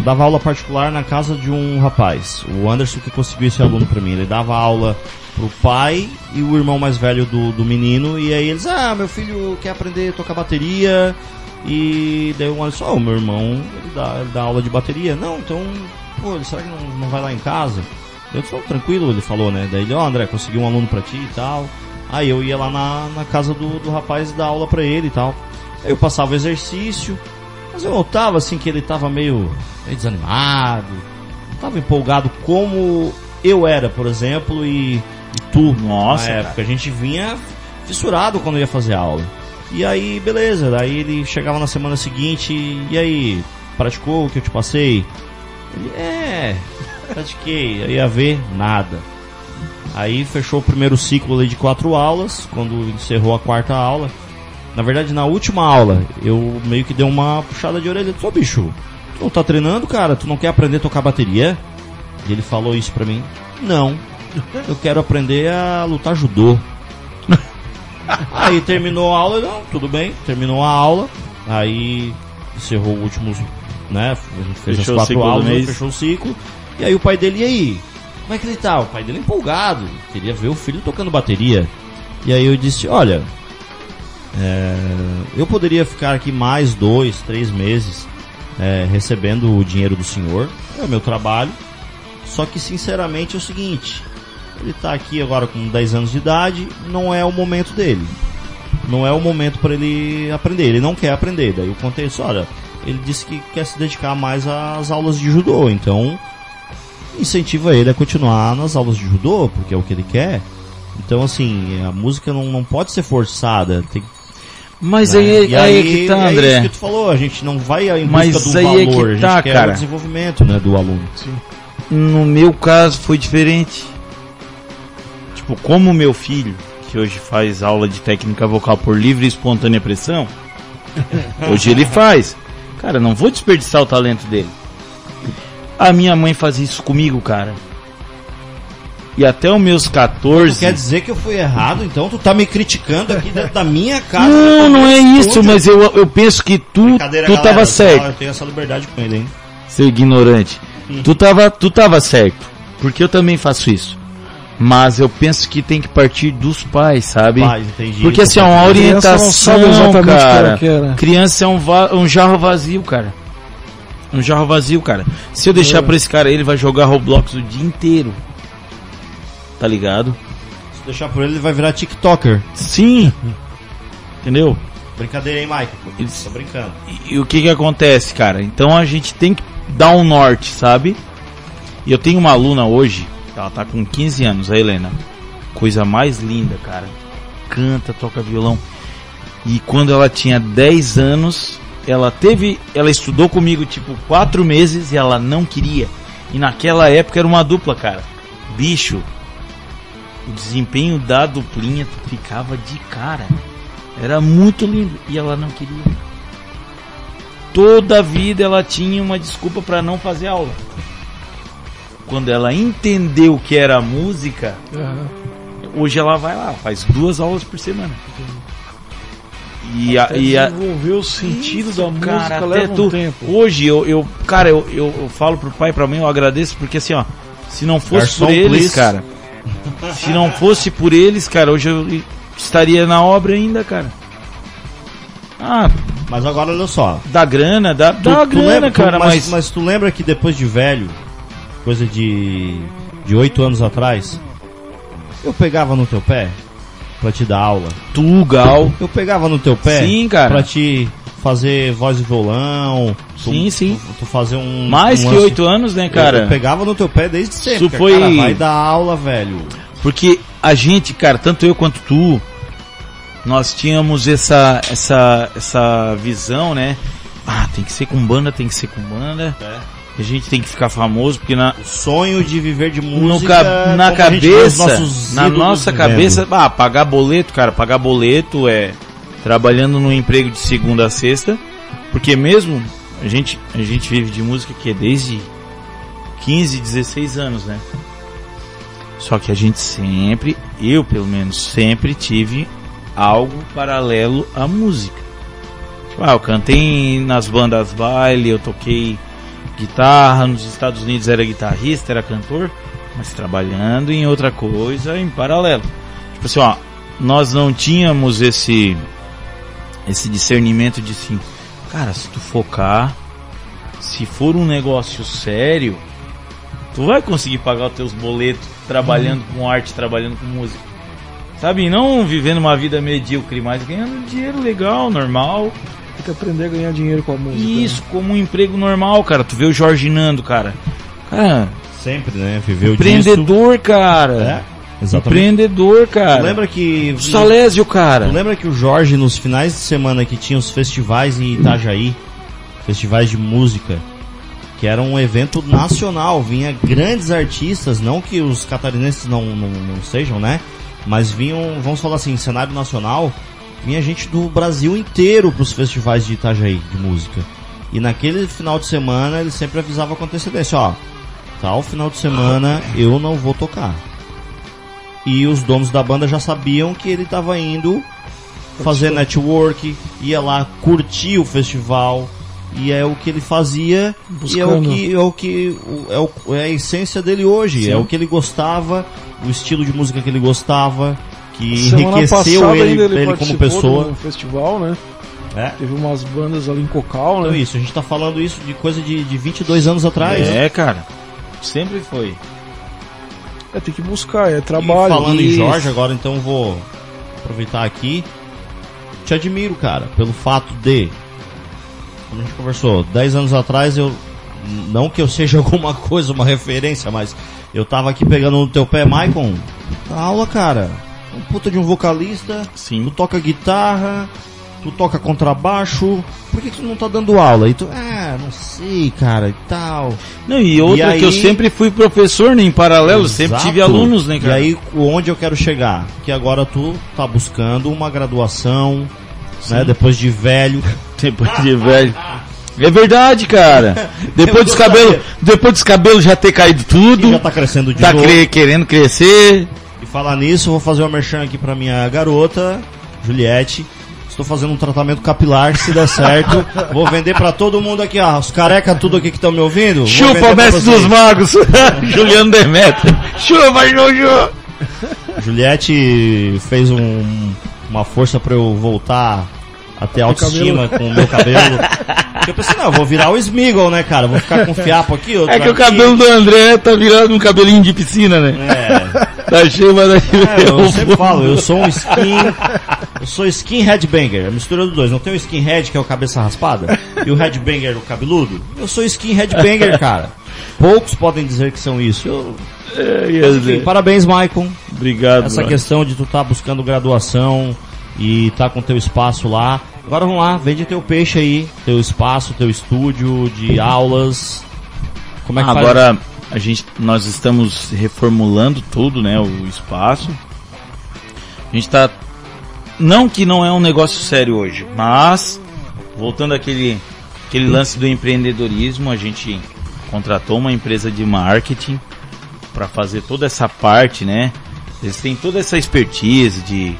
eu dava aula particular na casa de um rapaz, o Anderson que conseguiu esse aluno pra mim. Ele dava aula pro pai e o irmão mais velho do, do menino e aí eles, ah, meu filho quer aprender a tocar bateria e daí o Anderson, oh, meu irmão, ele dá, ele dá aula de bateria. Não, então, pô, ele será que não, não vai lá em casa? Eu disse, "Oh, tranquilo, ele falou, né? Daí ele, ó, André, consegui um aluno pra ti e tal. Aí eu ia lá na, na casa do, do rapaz dar aula pra ele e tal. Eu passava exercício, mas eu notava assim que ele tava meio, meio desanimado, não tava empolgado como eu era, por exemplo, e, e tu. Nossa, na época. A gente vinha fissurado quando ia fazer aula. E aí, beleza, daí ele chegava na semana seguinte, e aí, praticou o que eu te passei? Ele, é, pratiquei, aí ia ver nada. Aí fechou o primeiro ciclo de quatro aulas, quando encerrou a quarta aula. Na verdade, na última aula, eu meio que dei uma puxada de orelha. Ô bicho, tu não tá treinando, cara? Tu não quer aprender a tocar bateria? E ele falou isso pra mim. Não, eu quero aprender a lutar judô. Aí terminou a aula, não, tudo bem, terminou a aula. Aí encerrou o último, né? A gente fez Fechou as quatro aulas, fechou o ciclo. E aí o pai dele, e aí? Como é que ele tá? O pai dele empolgado, queria ver o filho tocando bateria. E aí eu disse, olha, é, eu poderia ficar aqui mais dois, três meses é, recebendo o dinheiro do senhor, é o meu trabalho. Só que sinceramente é o seguinte, ele tá aqui agora com 10 anos de idade, não é o momento dele. Não é o momento para ele aprender, ele não quer aprender. Daí eu contei isso, olha, ele disse que quer se dedicar mais às aulas de judô, então incentiva ele a continuar nas aulas de judô, porque é o que ele quer. Então assim, a música não, não pode ser forçada, tem Mas né? aí, E aí é que tá, é André. isso que tu falou, a gente não vai em busca Mas do aí é que valor, a gente tá, quer cara. o desenvolvimento né, do aluno. No meu caso foi diferente. Tipo, como meu filho, que hoje faz aula de técnica vocal por livre e espontânea pressão, [laughs] hoje ele faz. Cara, não vou desperdiçar o talento dele. A minha mãe fazia isso comigo, cara. E até os meus 14. Tu quer dizer que eu fui errado, então tu tá me criticando aqui dentro da minha casa. Não, não é isso, mas eu, eu penso que tu, tu galera, tava certo. Eu tenho essa liberdade com ele, hein? seu ignorante. Tu tava, tu tava certo, porque eu também faço isso. Mas eu penso que tem que partir dos pais, sabe? Paz, entendi. Porque assim, é uma orientação, cara. quer, né? Criança é um, um jarro vazio, cara. Um jarro vazio, cara. Se eu deixar É. pra esse cara, ele vai jogar Roblox o dia inteiro. Tá ligado? Se deixar por ele, ele vai virar TikToker. Sim. Entendeu? Brincadeira, hein, Mike? Eles- Tô brincando. E, e o que que acontece, cara? Então a gente tem que dar um norte, sabe? E eu tenho uma aluna hoje, ela tá com 15 anos, a Helena. Coisa mais linda, cara. Canta, toca violão. E quando ela tinha 10 anos, ela teve, ela estudou comigo tipo 4 meses e ela não queria. E naquela época era uma dupla, cara. Bicho, o desempenho da duplinha ficava de cara. Era muito lindo e ela não queria. Toda a vida ela tinha uma desculpa para não fazer aula. Quando ela entendeu o que era música, Aham. hoje ela vai lá, faz duas aulas por semana. E a, e a, desenvolver o sentido da música cara, até leva um tu, tempo. hoje eu, eu cara, eu, eu, eu falo pro pai e pra mãe, eu agradeço porque assim, ó, se não fosse Garçom, por eles, please. cara, se não fosse por eles, cara, hoje eu estaria na obra ainda, cara. Ah, Mas agora olha só. dá grana, dá, Tu- dá tu grana, lembra- tu- cara, mas, mas, mas tu lembra que depois de velho, coisa de de oito anos atrás, eu pegava no teu pé pra te dar aula. tu, Gal, Eu pegava no teu pé Sim, cara. pra te fazer voz e violão. tu- Sim, sim. Tu, tu fazer um. mais um que oito anos, né, Eu- cara? Eu, pegava no teu pé desde sempre. Cara. foi- Cara, vai dar aula, velho. Porque a gente, cara, tanto eu quanto tu, nós tínhamos essa, essa, essa visão, né? Ah, tem que ser com banda, tem que ser com banda. A gente tem que ficar famoso, porque na, O sonho de viver de no música. ca- na cabeça, na nossa vivendo. cabeça, ah, pagar boleto, cara, pagar boleto é trabalhando no emprego de segunda a sexta, porque mesmo a gente, a gente vive de música que é desde 15, 16 anos, né? Só que a gente sempre, eu pelo menos, sempre tive algo paralelo à música. Ah, eu cantei nas bandas baile, eu toquei guitarra, nos Estados Unidos era guitarrista, era cantor, mas trabalhando em outra coisa em paralelo. Tipo assim, ó, nós não tínhamos esse esse discernimento de assim, cara, se tu focar, se for um negócio sério, tu vai conseguir pagar os teus boletos trabalhando com arte, trabalhando com música. Sabe, e não vivendo uma vida medíocre, mas ganhando dinheiro legal, normal. Tem que aprender a ganhar dinheiro com a música. né? Isso, como um emprego normal, cara. Tu vê o Jorge Nando, cara. Cara, Sempre, né? Viveu empreendedor, disso. cara. É, exatamente. Empreendedor, Tu cara. lembra que... O Salésio, cara. Tu lembra que o Jorge, nos finais de semana que tinha os festivais em Itajaí, festivais de música, que era um evento nacional, vinha grandes artistas, não que os catarinenses não, não, não sejam, né? Mas vinham, vamos falar assim, cenário nacional, vinha gente do Brasil inteiro pros festivais de Itajaí, de música. E naquele final de semana ele sempre avisava com antecedência, ó, tal final de semana eu não vou tocar. E os donos da banda já sabiam que ele estava indo fazer network, ia lá curtir o festival, e é o que ele fazia, e é o Buscando. que é o que é, o- é a essência dele hoje, Sim. é o que ele gostava, o estilo de música que ele gostava, que Semana enriqueceu ele, ainda ele, como pessoa. um festival, né? É. Teve umas bandas ali em Cocal, Então né? isso, a gente tá falando isso de coisa de, de 22 anos atrás. É, cara. Sempre foi. É, tem que buscar, é E trabalho. falando em Isso. Jorge, agora então vou aproveitar aqui. Te admiro, cara, pelo fato de. Como a gente conversou, 10 anos atrás eu. Não que eu seja [laughs] alguma coisa, uma referência, mas eu tava aqui pegando no teu pé, Maicon. Dá aula, cara. Um puta de um vocalista. Tu Sim. toca guitarra, tu toca contrabaixo. Por que, que tu não tá dando aula? E tu, ah, não sei, cara, e tal. Não, e outra E que eu aí- sempre fui professor, né, em paralelo, sempre Exato. tive alunos, né, cara? E aí, onde eu quero chegar? Que agora tu tá buscando uma graduação, né? Depois de velho. [laughs] Depois de velho. É verdade, cara. [laughs] Depois dos cabelos, depois dos cabelos já ter caído E tudo, já tá crescendo de tá novo. cre- querendo crescer. E falar nisso, eu vou fazer uma merchan aqui pra minha garota, Juliette. Estou fazendo um tratamento capilar, se der certo. [laughs] vou vender pra todo mundo aqui, ó. Os careca tudo aqui que estão me ouvindo. Chupa mestre dos magos, Juliano Demetrio. Chupa, Juju. Juliette fez um- uma força pra eu voltar a ter autoestima com o meu cabelo. Porque [laughs] eu pensei, não, eu vou virar o Smiggle, né, cara? Vou ficar com fiapo aqui, outro É que o aqui. cabelo do André tá virando um cabelinho de piscina, né? É, Tá cheio, mas é, eu sempre falo, eu sou um skin. Eu sou skin headbanger, a mistura dos dois. Não tem o skin head, que é o cabeça raspada, e o headbanger, o cabeludo. Eu sou skin headbanger, cara. Poucos podem dizer que são isso. Eu, mas, enfim, parabéns, Maicon. Obrigado. Essa mano. questão de tu tá buscando graduação e tá com teu espaço lá. Agora vamos lá, vende teu peixe aí, teu espaço, teu estúdio de aulas. Como é que faz? Agora a gente, nós estamos reformulando tudo, né, o espaço. A gente tá, não que não é um negócio sério hoje, mas voltando àquele, aquele lance do empreendedorismo, a gente contratou uma empresa de marketing para fazer toda essa parte, né? Eles têm toda essa expertise de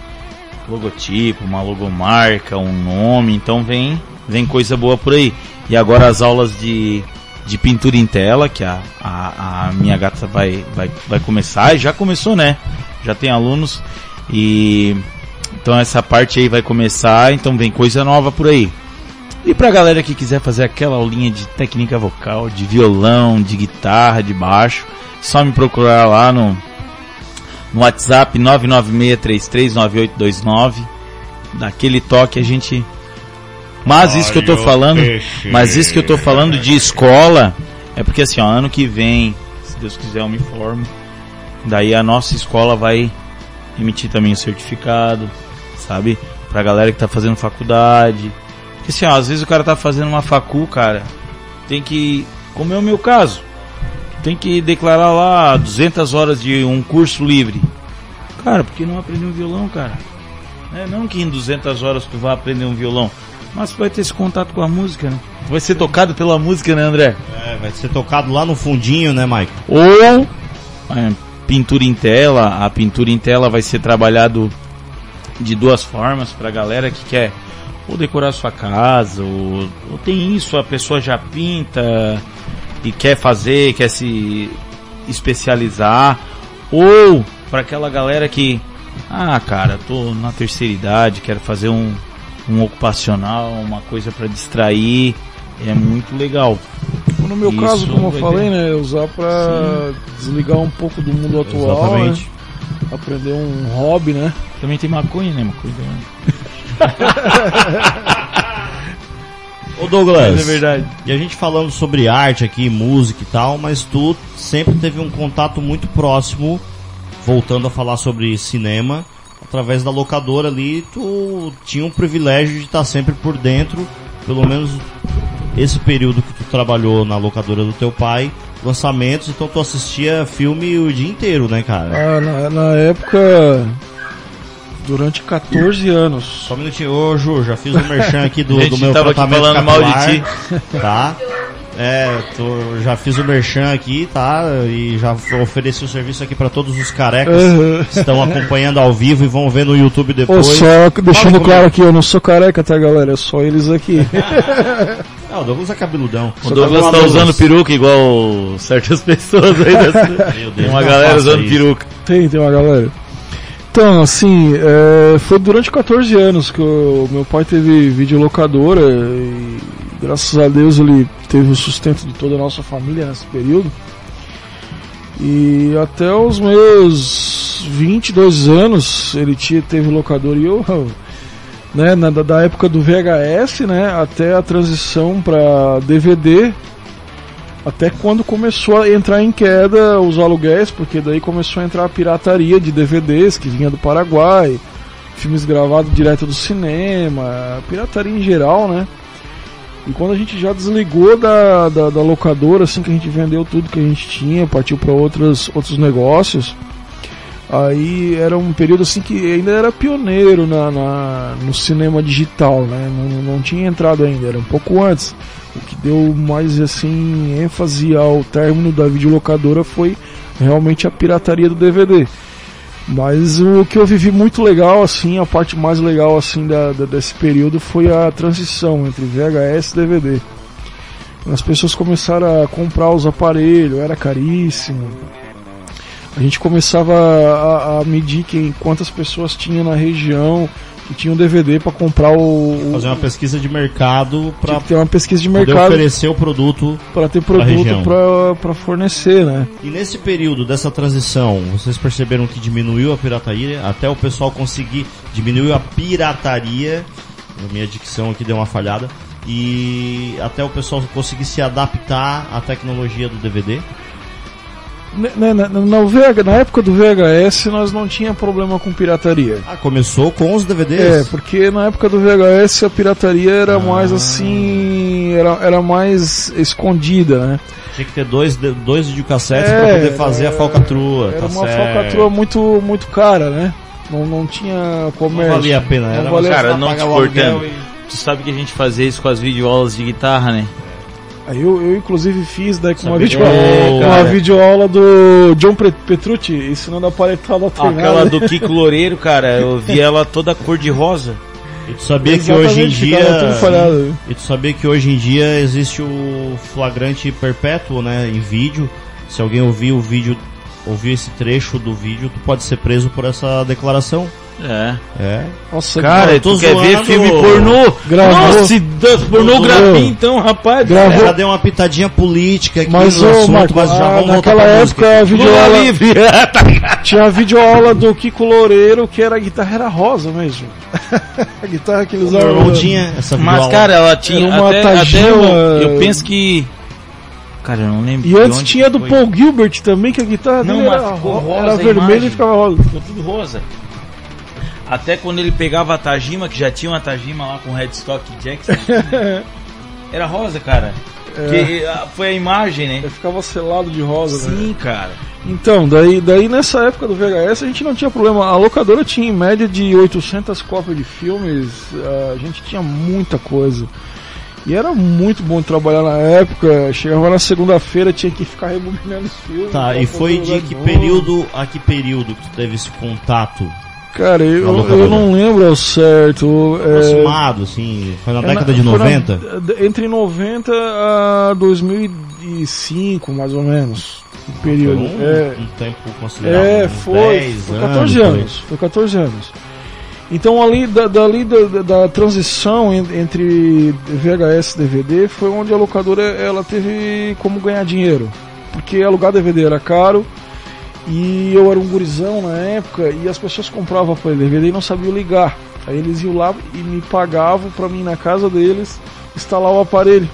logotipo, uma logomarca, um nome, então vem, vem coisa boa por aí. E agora as aulas de, de pintura em tela, que a, a, a minha gata vai, vai, vai começar, e já começou, né? Já tem alunos e então essa parte aí vai começar, então vem coisa nova por aí. E pra galera que quiser fazer aquela aulinha de técnica vocal, de violão, de guitarra, de baixo, só me procurar lá no, no WhatsApp 996339829. Daquele toque a gente. Mas isso que eu tô falando, mas isso que eu tô falando de escola é porque assim, ó, ano que vem, se Deus quiser eu me formo, daí a nossa escola vai emitir também o certificado, sabe? Pra galera que tá fazendo faculdade. Porque assim, ó, às vezes o cara tá fazendo uma facu, cara, tem que, como é o meu caso, tem que declarar lá 200 horas de um curso livre. Cara, porque não aprender um violão, cara? É, não que em 200 horas tu vai aprender um violão. Mas vai ter esse contato com a música, né? Vai ser tocado pela música, né, André? É, vai ser tocado lá no fundinho, né, Mike? Ou é, pintura em tela. A pintura em tela vai ser trabalhado de duas formas pra galera que quer ou decorar sua casa, ou, ou tem isso, a pessoa já pinta e quer fazer, quer se especializar, ou para aquela galera que, ah, cara, tô na terceira idade, quero fazer um, um ocupacional, uma coisa para distrair, é muito legal. No meu Isso caso, como eu falei, ter. né, usar pra desligar um pouco do mundo atual, Exatamente. né, aprender um hobby, né? Também tem maconha, né? Maconha. [laughs] Ô Douglas, é verdade. e a gente falando sobre arte aqui, música e tal, mas tu sempre teve um contato muito próximo, voltando a falar sobre cinema, através da locadora ali, tu tinha um privilégio de estar sempre por dentro, pelo menos esse período que tu trabalhou na locadora do teu pai, lançamentos, então tu assistia filme o dia inteiro, né, cara? Ah, na, na época, durante 14 anos. Só um minutinho, ô Ju, já fiz o merchan aqui do, [laughs] do meu tava aqui tratamento falando mal de capilar, Tá? É, tô, já fiz o merchan aqui, tá? E já ofereci o serviço aqui pra todos os carecas Aham. que estão acompanhando ao vivo e vão ver no YouTube Ô, depois. só deixando Fala claro aqui, eu não sou careca, tá, galera? É só eles aqui. [laughs] Ah, o Douglas é cabeludão. O Douglas tá usando peruca igual certas [laughs] pessoas aí. Dessa... Meu Deus, Tem uma não galera usando isso. peruca. Tem, tem uma galera. Então, assim, é, foi durante 14 anos que o meu pai teve videolocadora e graças a Deus ele teve o sustento de toda a nossa família nesse período. E até os meus 22 anos ele tinha, teve locadora e eu, [laughs] né, na, da da época do VHS, né, até a transição para DVD, até quando começou a entrar em queda os aluguéis, porque daí começou a entrar a pirataria de DVDs que vinha do Paraguai, filmes gravados direto do cinema, pirataria em geral, né? E quando a gente já desligou da, da, da locadora, assim que a gente vendeu tudo que a gente tinha, partiu para outros, negócios, aí era um período assim que ainda era pioneiro na, na- no cinema digital, né? Não, não tinha entrado ainda, era um pouco antes. O que deu mais assim ênfase ao término da videolocadora foi realmente a pirataria do DVD. Mas o que eu vivi muito legal, assim, a parte mais legal assim da, da- desse período foi a transição entre VHS e DVD. As pessoas começaram a comprar os aparelhos, era caríssimo. A gente começava a, a medir quem, quantas pessoas tinha na região que tinham DVD para comprar o, Fazer uma pesquisa de mercado tinha que ter uma pesquisa de mercado oferecer o produto. para ter produto para fornecer, né? E nesse período dessa transição, vocês perceberam que diminuiu a pirataria, até o pessoal conseguir diminuiu a pirataria. A minha dicção aqui deu uma falhada. E até o pessoal conseguir se adaptar à tecnologia do DVD. Na, na, na- VH na época do VHS nós não tinha problema com pirataria. Ah, começou com os É, DVDs. porque na época do VHS a pirataria era Ah. mais assim. Era, era mais escondida, né? Tinha que ter dois, de- dois videocassetes É, pra poder fazer a era- falcatrua. Era tá uma certo. falcatrua muito, muito cara, né? Não, não tinha Não comércio. valia a pena, era Não mais valia- Cara, não te cortando. Tu sabe que a gente fazia isso com as videoaulas de guitarra, né? Aí eu, eu inclusive fiz daí com uma, videoaula, É, uma cara. videoaula do John Petrucci ensinando a paletada Aquela do Kiko Loureiro, cara, eu vi ela toda cor de rosa. E tu sabia que hoje em dia. Falhado. E tu sabia que hoje em dia existe o flagrante perpétuo, né, em vídeo. Se alguém ouvir o vídeo, ouvir esse trecho do vídeo, tu pode ser preso por essa declaração. É. É. Nossa, Cara, tu quer ver filme pornô? Gravou. Nossa, pornografia Gravou. então, rapaz. Gravou. Já deu uma pitadinha política aqui Mas, no ô, assunto, Marco, mas já ah, vamos naquela época a videoaula. [laughs] Tá tinha a videoaula do Kiko Loureiro que era a guitarra era rosa mesmo. [laughs] a guitarra que eles usavam. tinha essa Mas, cara, ela tinha Era uma até, até eu, eu penso que... Cara, eu não lembro E antes tinha do foi. Paul Gilbert também, que a guitarra Não, dele era, ficou ro- rosa era vermelha e ficava rosa. Ficou tudo rosa. Até quando ele pegava a Tajima, que já tinha uma Tajima lá com Headstock Jackson. [laughs] era rosa, cara. É. Que, ah, foi a imagem, né? Ele ficava selado de rosa, né? Sim, cara. Então, daí, daí nessa época do VHS a gente não tinha problema. A locadora tinha em média de 800 cópias de filmes, a gente tinha muita coisa. E era muito bom trabalhar na época. Chegava na segunda-feira, tinha que ficar rebobinando os filmes. Tá, e foi de que período a que período que tu teve esse contato? Cara, eu, eu não lembro ao certo. É, Aproximado, é... assim, foi na é década na, de 90? Na, entre 90 a 2005, mais ou menos. O período. Foi um, é, um tempo considerável. É, foi. Foi 14 anos. anos foi 14 anos. Então ali da, dali da, da, transição entre VHS e DVD foi onde a locadora ela teve como ganhar dinheiro. Porque alugar DVD era caro e eu era um gurizão na época e as pessoas compravam para DVD e não sabiam ligar. Aí eles iam lá e me pagavam para mim na casa deles instalar o aparelho,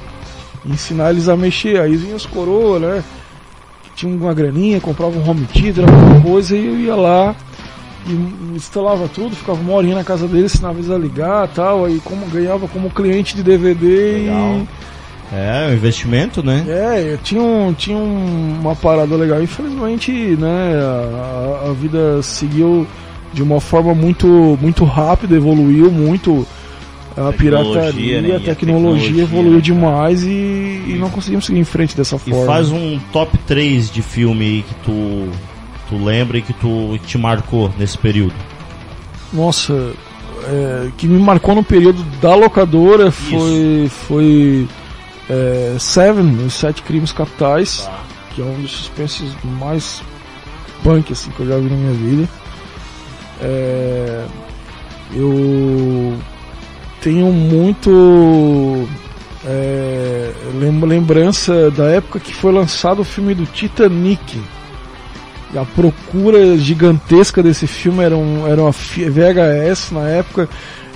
ensinar eles a mexer. Aí vinham os coroa, né? Tinha uma graninha, comprava um home theater, alguma coisa e eu ia lá e instalava tudo, ficava uma horinha na casa dele, ensinava eles a ligar tal, aí como ganhava como cliente de DVD legal. e. É, um investimento, né? É, tinha, um, tinha uma parada legal. Infelizmente, né, a, a vida seguiu de uma forma muito, muito rápida, evoluiu muito a pirataria, né? a, tecnologia, a tecnologia evoluiu né, demais e, e, não conseguimos seguir em frente dessa forma. E faz um top 3 de filme que tu tu lembra e que tu te marcou nesse período? Nossa, é, que me marcou no período da locadora Isso. foi foi é, Seven, os Sete Crimes Capitais, que é um dos suspensos mais punk assim que eu já vi na minha vida. É, eu tenho muito é, lembrança da época que foi lançado o filme do Titanic a procura gigantesca desse filme era, um, era uma VHS na época.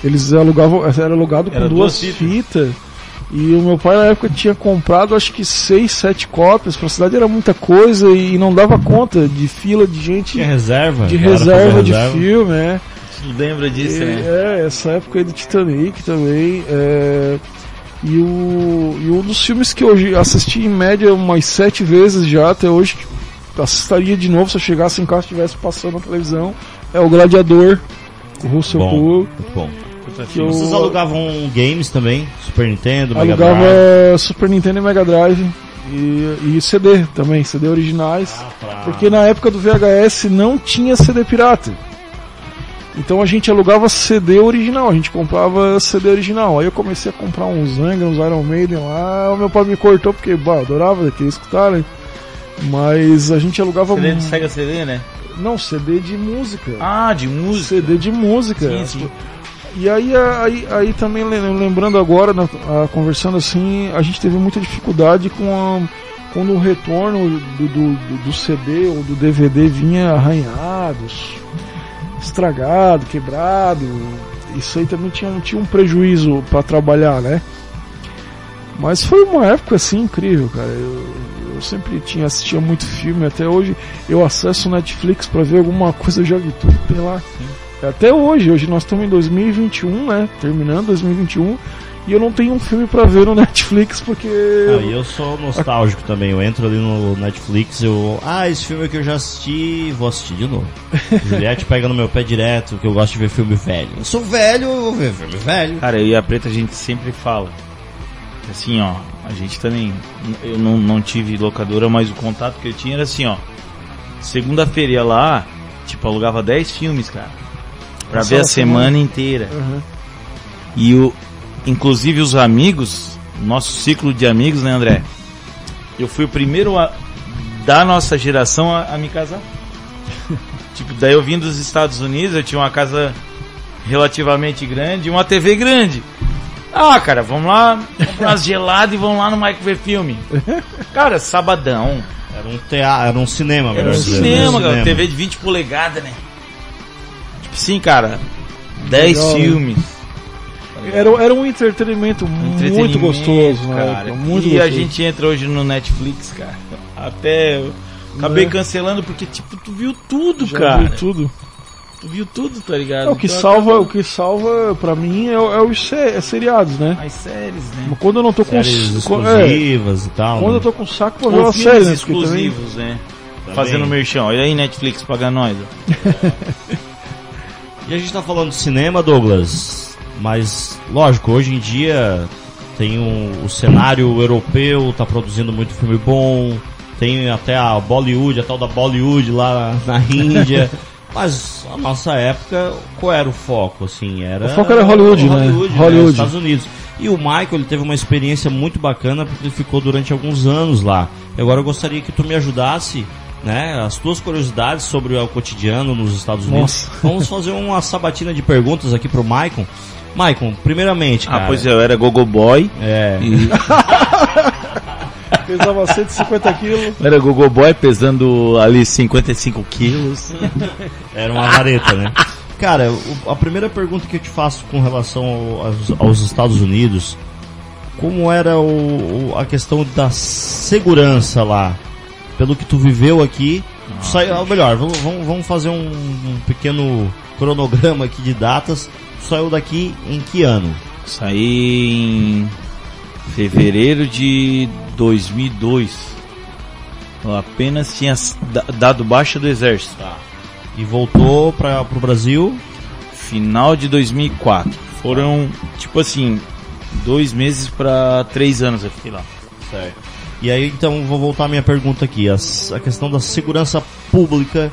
Eles alugavam, era alugado com era duas, duas fitas. fitas. E o meu pai na época tinha comprado acho que seis, sete cópias. Pra cidade era muita coisa e não dava conta de fila de gente. Tinha reserva? De reserva de reserva. filme, é. Lembra disso, e, né? É, essa época aí do Titanic também. É, e, o, e um dos filmes que eu assisti em média umas sete vezes já até hoje, assistiria de novo se eu chegasse em casa e estivesse passando na televisão. É o Gladiador, o Russell bom, Crowe. Que Vocês alugavam games também? Super Nintendo, Mega Alugava Drive? Super Nintendo e Mega Drive. E, e CD também, CD originais. Ah, pra... Porque na época do VHS não tinha CD pirata. Então a gente alugava CD original, a gente comprava CD original. Aí eu comecei a comprar uns Angra, uns Iron Maiden lá. O meu pai me cortou porque, bah, adorava, queria escutar, né? Mas a gente alugava CD de Sega CD, né? Não, CD de música. Ah, de música. CD de música. Sim, sim. E aí, aí, aí também lembrando agora, a, conversando assim, a gente teve muita dificuldade com a, quando o retorno do, do, do, CD ou do DVD vinha arranhado, estragado, quebrado. Isso aí também tinha, tinha um prejuízo para trabalhar, né? Mas foi uma época assim incrível, cara. Eu, eu sempre tinha assistia muito filme, até hoje eu acesso Netflix para ver alguma coisa, eu já vi tudo lá. Sim. Até hoje, hoje nós estamos em 2021, né? Terminando 2021 e eu não tenho um filme para ver no [laughs] Netflix porque. Ah, e eu sou nostálgico também. Eu entro ali no Netflix, eu. Ah, esse filme que eu já assisti, vou assistir de novo. [laughs] Juliette pega no meu pé direto, que eu gosto de ver filme velho. Eu sou velho, eu vou ver filme velho. Cara, eu e a Preta a gente sempre fala. Assim, ó, a gente também. Eu não, não tive locadora, mas o contato que eu tinha era assim, ó. Segunda-feira ia lá, tipo, alugava 10 filmes, cara. Pra ver a semana, semana inteira. Uhum. E o. Inclusive os amigos, nosso ciclo de amigos, né, André? Eu fui o primeiro a, da nossa geração a, a me casar. [laughs] tipo, daí eu vim dos Estados Unidos, eu tinha uma casa relativamente grande e uma TV grande. Ah, cara, vamos lá, comprar umas geladas e vamos lá no Mike ver filme. [laughs] Cara, sabadão. Era um teatro, era um cinema, Era um cinema, cara. TV de 20 polegadas, né? Assim, cara, 10 Legal, né? filmes. Era, era um entretenimento, entretenimento muito gostoso, cara. Época, muito e gostoso. a gente entra hoje no Netflix, cara. [laughs] Até acabei né? cancelando porque, tipo, tu viu tudo, Já cara. Viu tudo. Tu viu tudo, tá ligado? É, o que então, salva, o que salva pra mim é, é os é seriados, né? As séries, né? Mas quando eu não tô séries com exclusivas é, e tal. Quando né? eu tô com saco pra ver uma série, né? exclusivos, também, né? fazendo merchan. Olha aí, Netflix, paga nós. [laughs] E a gente tá falando de cinema, Douglas, mas lógico, hoje em dia tem um, o cenário europeu, tá produzindo muito filme bom, tem até a Bollywood, a tal da Bollywood lá [laughs] na Índia. Mas a nossa época, qual era o foco? Assim, era O foco era Hollywood, né? Hollywood, Hollywood. Estados Unidos. E o Michael ele teve uma experiência muito bacana porque ele ficou durante alguns anos lá. E agora eu gostaria que tu me ajudasse, né? As tuas curiosidades sobre o cotidiano nos Estados Unidos. Nossa. [laughs] Vamos fazer uma sabatina de perguntas aqui pro Michael. Michael, primeiramente, cara. Ah, pois é, eu era gogo boy. É. E [laughs] Pesava 150 quilos. era gogo boy pesando ali 55 quilos. Era uma vareta, né? Cara, a primeira pergunta que eu te faço com relação ao- aos, aos Estados Unidos, como era o- a questão da segurança lá? Pelo que tu viveu aqui, tu saiu, ou melhor, vamos, vamos- fazer um, um pequeno cronograma aqui de datas. Tu saiu daqui em que ano? Saí em fevereiro de 2002. Eu apenas tinha dado baixa do exército. E voltou para pro Brasil? Final de 2004. Foram, tipo assim, dois meses pra três anos eu fiquei lá. Certo. E aí, então, vou voltar à minha pergunta aqui. As- a questão da segurança pública,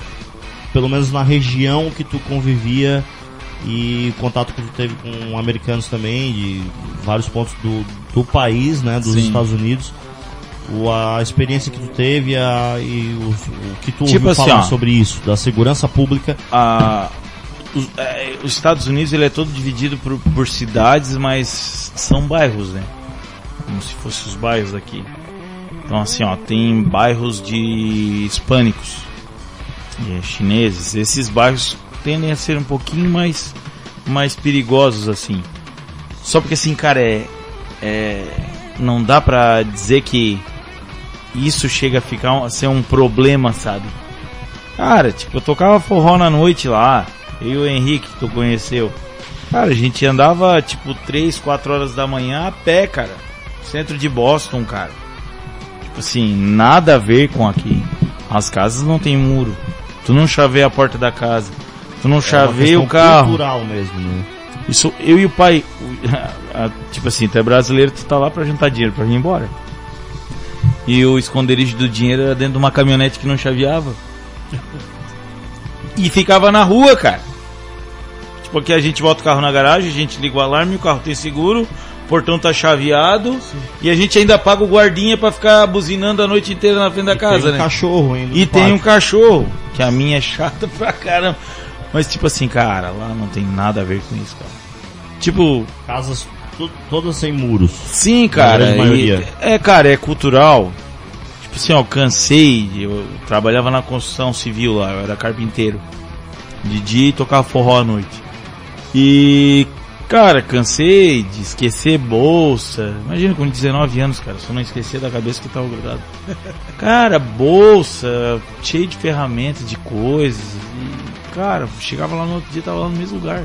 pelo menos na região que tu convivia e o contato que tu teve com americanos também, de vários pontos do, do país, né, dos Sim. Estados Unidos. O, a experiência que tu teve a, e o, o que tu Tipo ouviu assim, falar ó. sobre isso, da segurança pública. a- os, é, os Estados Unidos ele é todo dividido por, por cidades, mas são bairros, né? Como se fossem os bairros aqui. Então assim, ó, tem bairros de hispânicos, chineses. Esses bairros tendem a ser um pouquinho mais mais perigosos assim. Só porque assim, cara, é, é não dá pra dizer que isso chega a ficar a ser um problema, sabe? Cara, tipo, eu tocava forró na noite lá. Eu e o Henrique, que tu conheceu. Cara, a gente andava tipo 3, 4 horas da manhã a pé, cara. Centro de Boston, cara. Tipo assim, nada a ver com aqui. As casas não tem muro. Tu não chaveia a porta da casa. Tu não É chaveia o questão carro. cultural mesmo, né? Isso, eu e o pai, o- [laughs] tipo assim, tu é brasileiro, tu tá lá pra juntar dinheiro pra vir embora. E o esconderijo do dinheiro era dentro de uma caminhonete que não chaveava. E ficava na rua, cara. Tipo, aqui a gente bota o carro na garagem, a gente liga o alarme, o carro tem seguro, o portão tá chaveado, e a gente ainda paga o guardinha pra ficar buzinando a noite inteira na frente da casa, tem um né? cachorro ainda. E tem um pátio. cachorro, que a minha é chata [laughs] pra caramba. Mas tipo assim, cara, lá não tem nada a ver com isso, cara. Tipo, Casas todas sem muros. sim, cara. e- é, cara, é cultural. Tipo assim, ó, eu cansei. Eu trabalhava na construção civil lá, eu era carpinteiro. De dia e tocava forró à noite. E, cara, cansei de esquecer bolsa. Imagina com 19 anos, cara, só não esquecer da cabeça que tava grudado. [laughs] Cara, bolsa, cheio de ferramentas, de coisas. E, cara, chegava lá no outro dia tava lá no mesmo lugar.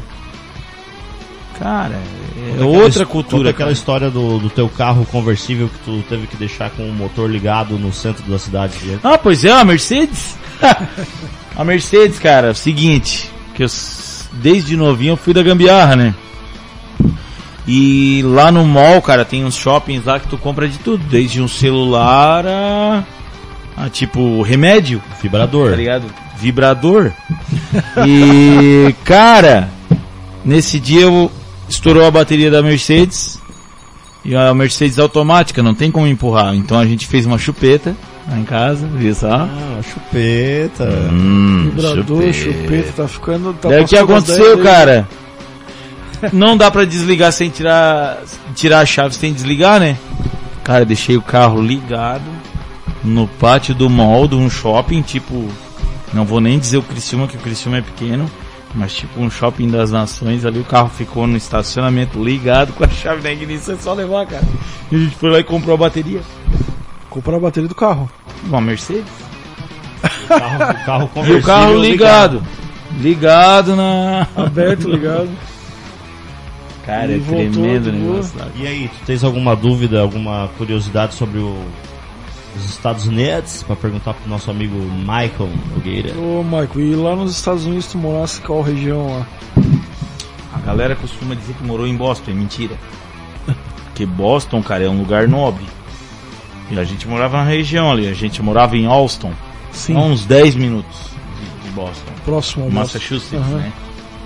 Cara, é Conta aquela outra his- cultura. aquela cara. história do, do teu carro conversível que tu teve que deixar com o motor ligado no centro da cidade. né? Ah, pois é, a Mercedes. [laughs] a Mercedes, cara, é seguinte, que eu desde novinho eu fui da gambiarra, né? E lá no mall, cara, tem uns shoppings lá que tu compra de tudo, desde um celular a, a tipo remédio, Vibrador. tá ligado? Vibrador. E, [laughs] cara, nesse dia eu estourou a bateria da Mercedes. E a Mercedes automática, não tem como empurrar. Então a gente fez uma chupeta lá em casa, viu só? Ah, chupeta. Hum, Vibrador, chupeta, tá ficando. Tá Daí o que aconteceu, 10 aí. Não dá pra desligar sem tirar, tirar a chave sem desligar, né? Cara, deixei o carro ligado no pátio do mall de um shopping, tipo, não vou nem dizer o Criciúma, que o Criciúma é pequeno, mas tipo um shopping das nações ali, o carro ficou no estacionamento ligado com a chave na ignição, é só levar, cara. E a gente foi lá e comprou a bateria. Comprar a bateria do carro. Uma Mercedes. Carro, carro E o conversível carro ligado. Ligado na... Aberto, ligado. Cara, E é tremendo o negócio lá. E aí, tu tens alguma dúvida, alguma curiosidade sobre o os Estados Unidos para perguntar pro nosso amigo Michael Nogueira. Ô, Michael, e lá nos Estados Unidos tu morasse qual região lá? A galera costuma dizer que morou em Boston, é mentira. Porque Boston, cara, é um lugar nobre. E a gente morava na região ali, a gente morava em Alston, Sim, a uns 10 minutos de, Boston, próximo ao. Massachusetts, Aham. né?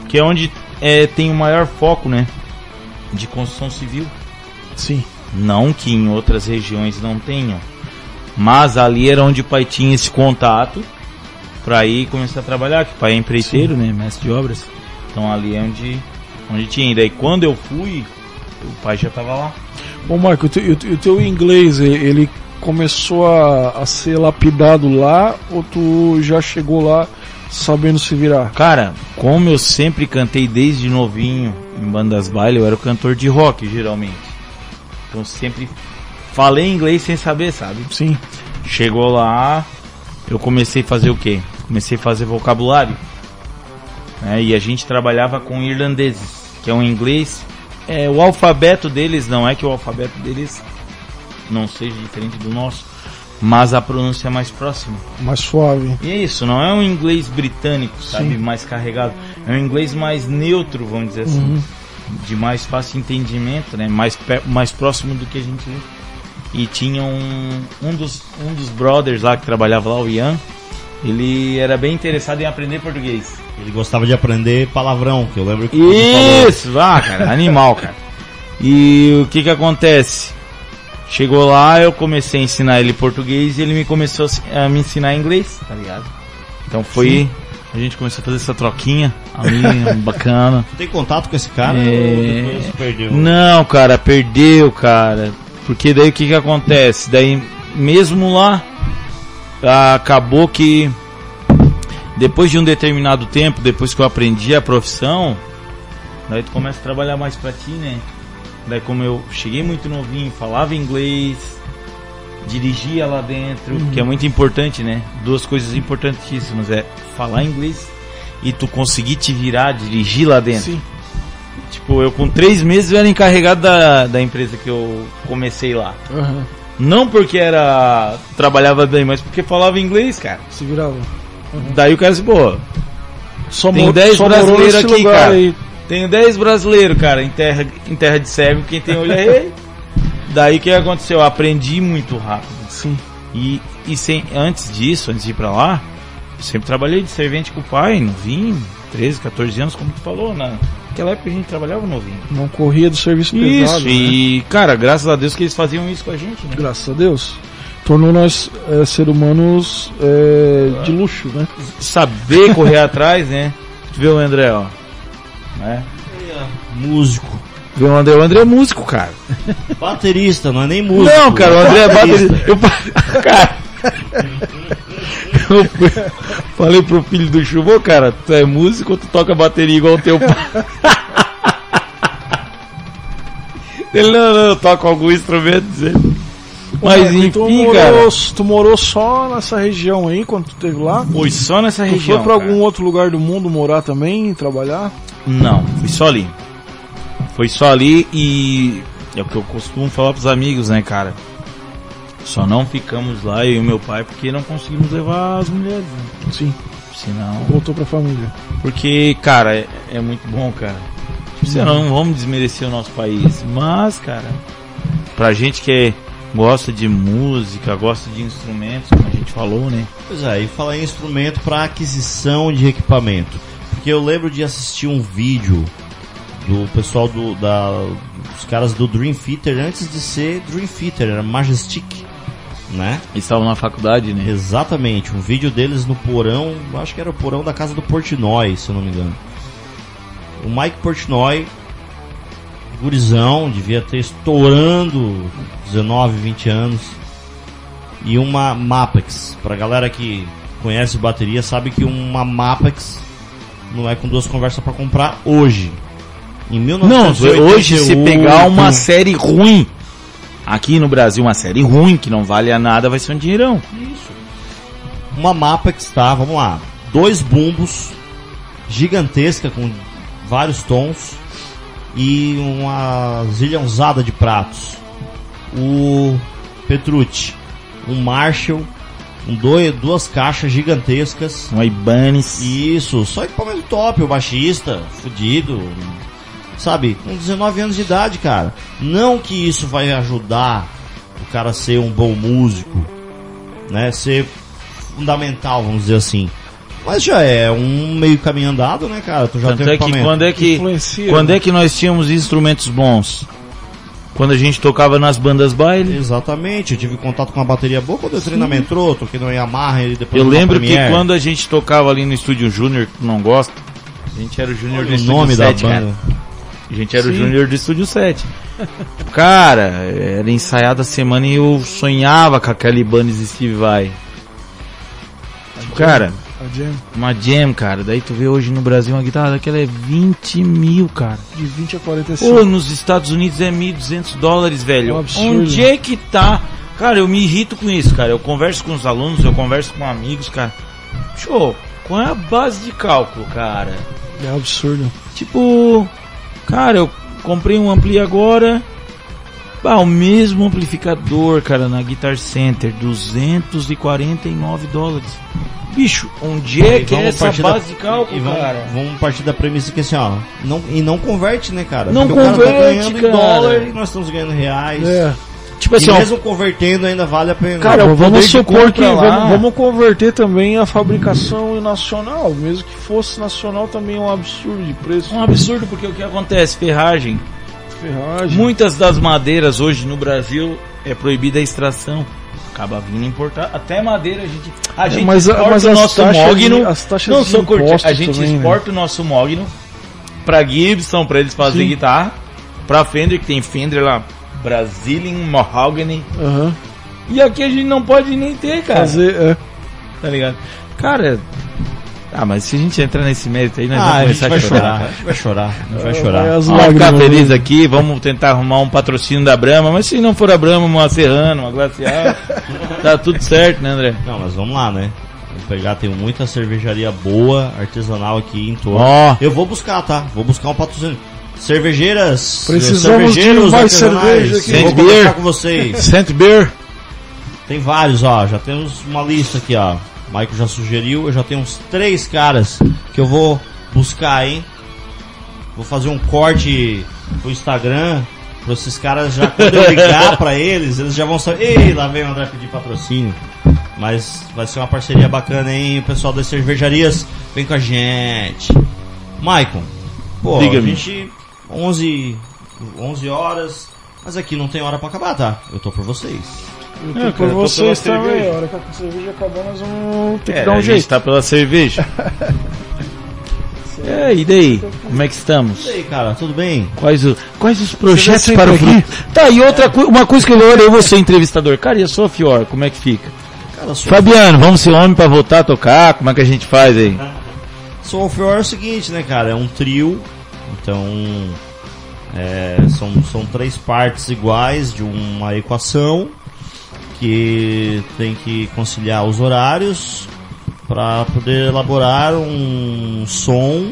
Que é onde é, tem o maior foco, né? De construção civil. Sim, Não que em outras regiões não tenham. Mas ali era onde o pai tinha esse contato pra ir começar a trabalhar, que o pai é empreiteiro, né? Mestre de obras. Então ali é onde, onde tinha. E daí quando eu fui, o pai já tava lá. Ô, Michael, o teu, o teu- inglês, ele começou a, a ser lapidado lá ou tu já chegou lá sabendo se virar? Cara, como eu sempre cantei desde novinho em bandas baile, eu era o cantor de rock geralmente. Então sempre falei inglês sem saber, sabe? Sim, Chegou lá, eu comecei a fazer o quê? Comecei a fazer vocabulário. né? E a gente trabalhava com irlandeses, que é um inglês. É, o alfabeto deles não é que o alfabeto deles não seja diferente do nosso, mas a pronúncia é mais próxima. mais suave. E é isso, não é um inglês britânico, sabe? Sim. Mais carregado. É um inglês mais neutro, vamos dizer assim. Uhum. De mais fácil entendimento, né? Mais, mais próximo do que a gente vê. E tinha um, um, dos, um dos brothers lá que trabalhava lá, o Ian. Ele era bem interessado em aprender português. Ele gostava de aprender palavrão, que eu lembro que. Isso, ah, cara, animal, cara. E o que que acontece? Chegou lá, eu comecei a ensinar ele português e ele me começou a me ensinar inglês, tá ligado? Então foi, a gente começou a fazer essa troquinha ali, [laughs] bacana. Tu tem contato com esse cara É. perdeu? Não, cara, perdeu, cara. Porque daí o que que acontece? Daí, mesmo lá, acabou que depois de um determinado tempo, depois que eu aprendi a profissão, daí tu começa a trabalhar mais pra ti, né? Daí como eu cheguei muito novinho, falava inglês, dirigia lá dentro, que é muito importante, né? Duas coisas importantíssimas, é falar inglês e tu conseguir te virar, dirigir lá dentro. Sim, Tipo, eu com três meses eu era encarregado da, da empresa que eu comecei lá. aham, Não porque era. trabalhava bem, mas porque falava inglês, cara. se virava. Daí o cara disse, pô, Só Tem mo- 10 só morou brasileiros aqui, cara. aí. Tenho 10 brasileiros, cara, em terra, em terra de cego, quem tem olho é rei. Daí o que aconteceu? Eu aprendi muito rápido. Sim, E, e sem, antes disso, antes de ir pra lá, eu sempre trabalhei de servente com o pai, novinho, 13, 14 anos, como tu falou, na, naquela época a gente trabalhava novinho. não corria do serviço Isso, pesado. né? e cara, graças a Deus que eles faziam isso com a gente, né? Graças a Deus. Tornou nós é, seres humanos é, de luxo, né? Saber correr [laughs] atrás, né? Tu vê o André, ó. Né? Músico. O André, o André é músico, cara. Baterista, não é nem músico. Não, cara, o André é baterista. Eu, [laughs] cara, eu falei pro filho do Chuvo, cara, tu é músico ou tu toca bateria igual o teu pai? [laughs] Ele, não, não, eu toco algum instrumento. Mas Ô, tu enfim, morou, cara, Tu morou só nessa região aí quando tu esteve lá? foi só nessa Tu região. foi pra cara. algum outro lugar do mundo morar também, trabalhar? Não, foi só ali. Foi só ali e é o que eu costumo falar pros amigos, né, cara? Só não ficamos lá, eu e meu pai, porque não conseguimos levar as mulheres, né? Sim, Senão. voltou pra família. Porque, cara, é, é muito bom, cara. Tipo, assim, não vamos desmerecer o nosso país, mas, cara, pra gente que é- gosta de música, gosta de instrumentos, como a gente falou, né? Pois é, e falar em instrumento para aquisição de equipamento. Porque eu lembro de assistir um vídeo do pessoal do, da, dos caras do Dream Theater antes de ser Dream Theater, era Majestic, né? Eles estavam na faculdade, né? Exatamente, um vídeo deles no porão, acho que era o porão da casa do Portnoy, se eu não me engano. O Mike Portnoy, gurizão, devia ter estourando 19, 20 anos. E uma Mapex, pra galera que conhece bateria, sabe que uma Mapex não é com duas conversas pra comprar hoje. Em Não, 1988, hoje se pegar uma série ruim aqui no Brasil, uma série ruim que não vale a nada, vai ser um dinheirão. uma mapa que está, vamos lá, dois bumbos, gigantesca com vários tons e uma zilhãozada de pratos. O Petrucci, um Marshall, um dois, duas caixas gigantescas. Um Ibanez. Isso, só equipamento top, o baixista, fudido, sabe? Com 19 anos de idade, cara. Não que isso vai ajudar o cara a ser um bom músico, né? Ser fundamental, vamos dizer assim. Mas já é um meio caminho andado, né, cara? Tu já Tanto tem é que quando é que, Influencia, quando né? é que nós tínhamos instrumentos bons? Quando a gente tocava nas bandas baile. Exatamente, eu tive contato com uma bateria boa quando eu entrei na metrô, toquei no Yamaha e depois Eu lembro que quando a gente tocava ali no Estúdio Júnior, que tu não gosta, a gente era o Júnior do o Estúdio nome 7, da cara. banda. A gente era o Sim. Júnior do Estúdio 7. Cara, era ensaiado a semana e eu sonhava com aquela Ibanez Steve Vai. Cara, A Jam, uma jam, cara. Daí tu vê hoje no Brasil uma guitarra daquela é 20 mil, cara. de 20 a 45. Pô, nos Estados Unidos é 1.200 dólares, velho. É um. Onde é que tá? Cara, eu me irrito com isso, cara. Eu converso com os alunos, eu converso com amigos, cara. Show, qual é a base de cálculo, cara? É absurdo. Tipo, cara, eu comprei um ampli agora. Ah, o mesmo amplificador, cara, na Guitar Center, 249 dólares. Bicho, onde é E que é essa da- base de cálculo, e vamos, cara? vamos partir da premissa que assim, ó, não, e não converte, né, cara? Não Porque o cara tá converte, ganhando cara. em dólar e nós estamos ganhando reais. É. Tipo E assim, ó, mesmo convertendo ainda vale a pena. Cara, vamos supor que vamos, vamos converter também a fabricação nacional, mesmo que fosse nacional também é um absurdo de preço. é um absurdo porque o que acontece? Ferragem. Ferragem. Muitas das madeiras hoje no Brasil é proibida a extração. Acaba vindo importar. Até madeira a gente. A gente É, mas a- exporta mas o nosso taxas mogno. as taxas não curti- imposto A gente também, né? exporta o nosso mogno pra Gibson, pra eles fazerem Sim. guitarra. Pra Fender, que tem Fender lá. Brazilian Mahogany. Aham. E aqui a gente não pode nem ter, cara. Fazer, é. Tá ligado? Cara. Ah, mas se a gente entrar nesse mérito aí, nós Ah, vamos a começar vai a chorar. chorar. A gente vai chorar. A gente vai chorar. Vamos ficar feliz aqui, vamos tentar arrumar um patrocínio da Brahma, mas se não for a Brahma, uma Serrana, uma Glacial, [laughs] tá tudo certo, né, André? Não, mas vamos lá, né? Vamos pegar, tem muita cervejaria boa, artesanal aqui em torno. Ó, Eu vou buscar, tá? Vou buscar um patrocínio. Cervejeiras, Precisamos cervejeiros de mais artesanais, cerveja aqui. Vou Beer. conversar com vocês. Saint Beer, Tem vários, ó. Já temos uma lista aqui, ó. O Michael já sugeriu. Eu já tenho uns três caras que eu vou buscar, hein? Vou fazer um corte pro Instagram. Pra esses caras já, quando eu ligar pra eles, eles já vão saber. Ei, lá vem o André pedir patrocínio. Mas vai ser uma parceria bacana, hein? O pessoal das cervejarias vem com a gente. Maicon, pô, a Diga-me. gente. 11, 11 horas. Mas aqui não tem hora pra acabar, tá? Eu tô por vocês. Eu É, por vocês também. cerveja. A hora que a cerveja acabar, nós vamos ter que é, dar a um gente jeito. tá pela cerveja. É, e daí? Como é que E estamos? aí, cara, tudo bem? Quais, o, quais os projetos para o futuro? Tá, e outra coisa, uma coisa que eu olhei, eu vou ser entrevistador. Cara, e a sua Fior, como é que fica? Cara, sou, Fabiano, vamos ser homem pra voltar a tocar? Como é que a gente faz aí? [laughs] sou é o seguinte, né, cara? É um trio, então é, são, são três partes iguais de uma equação que tem que conciliar os horários para poder elaborar um som,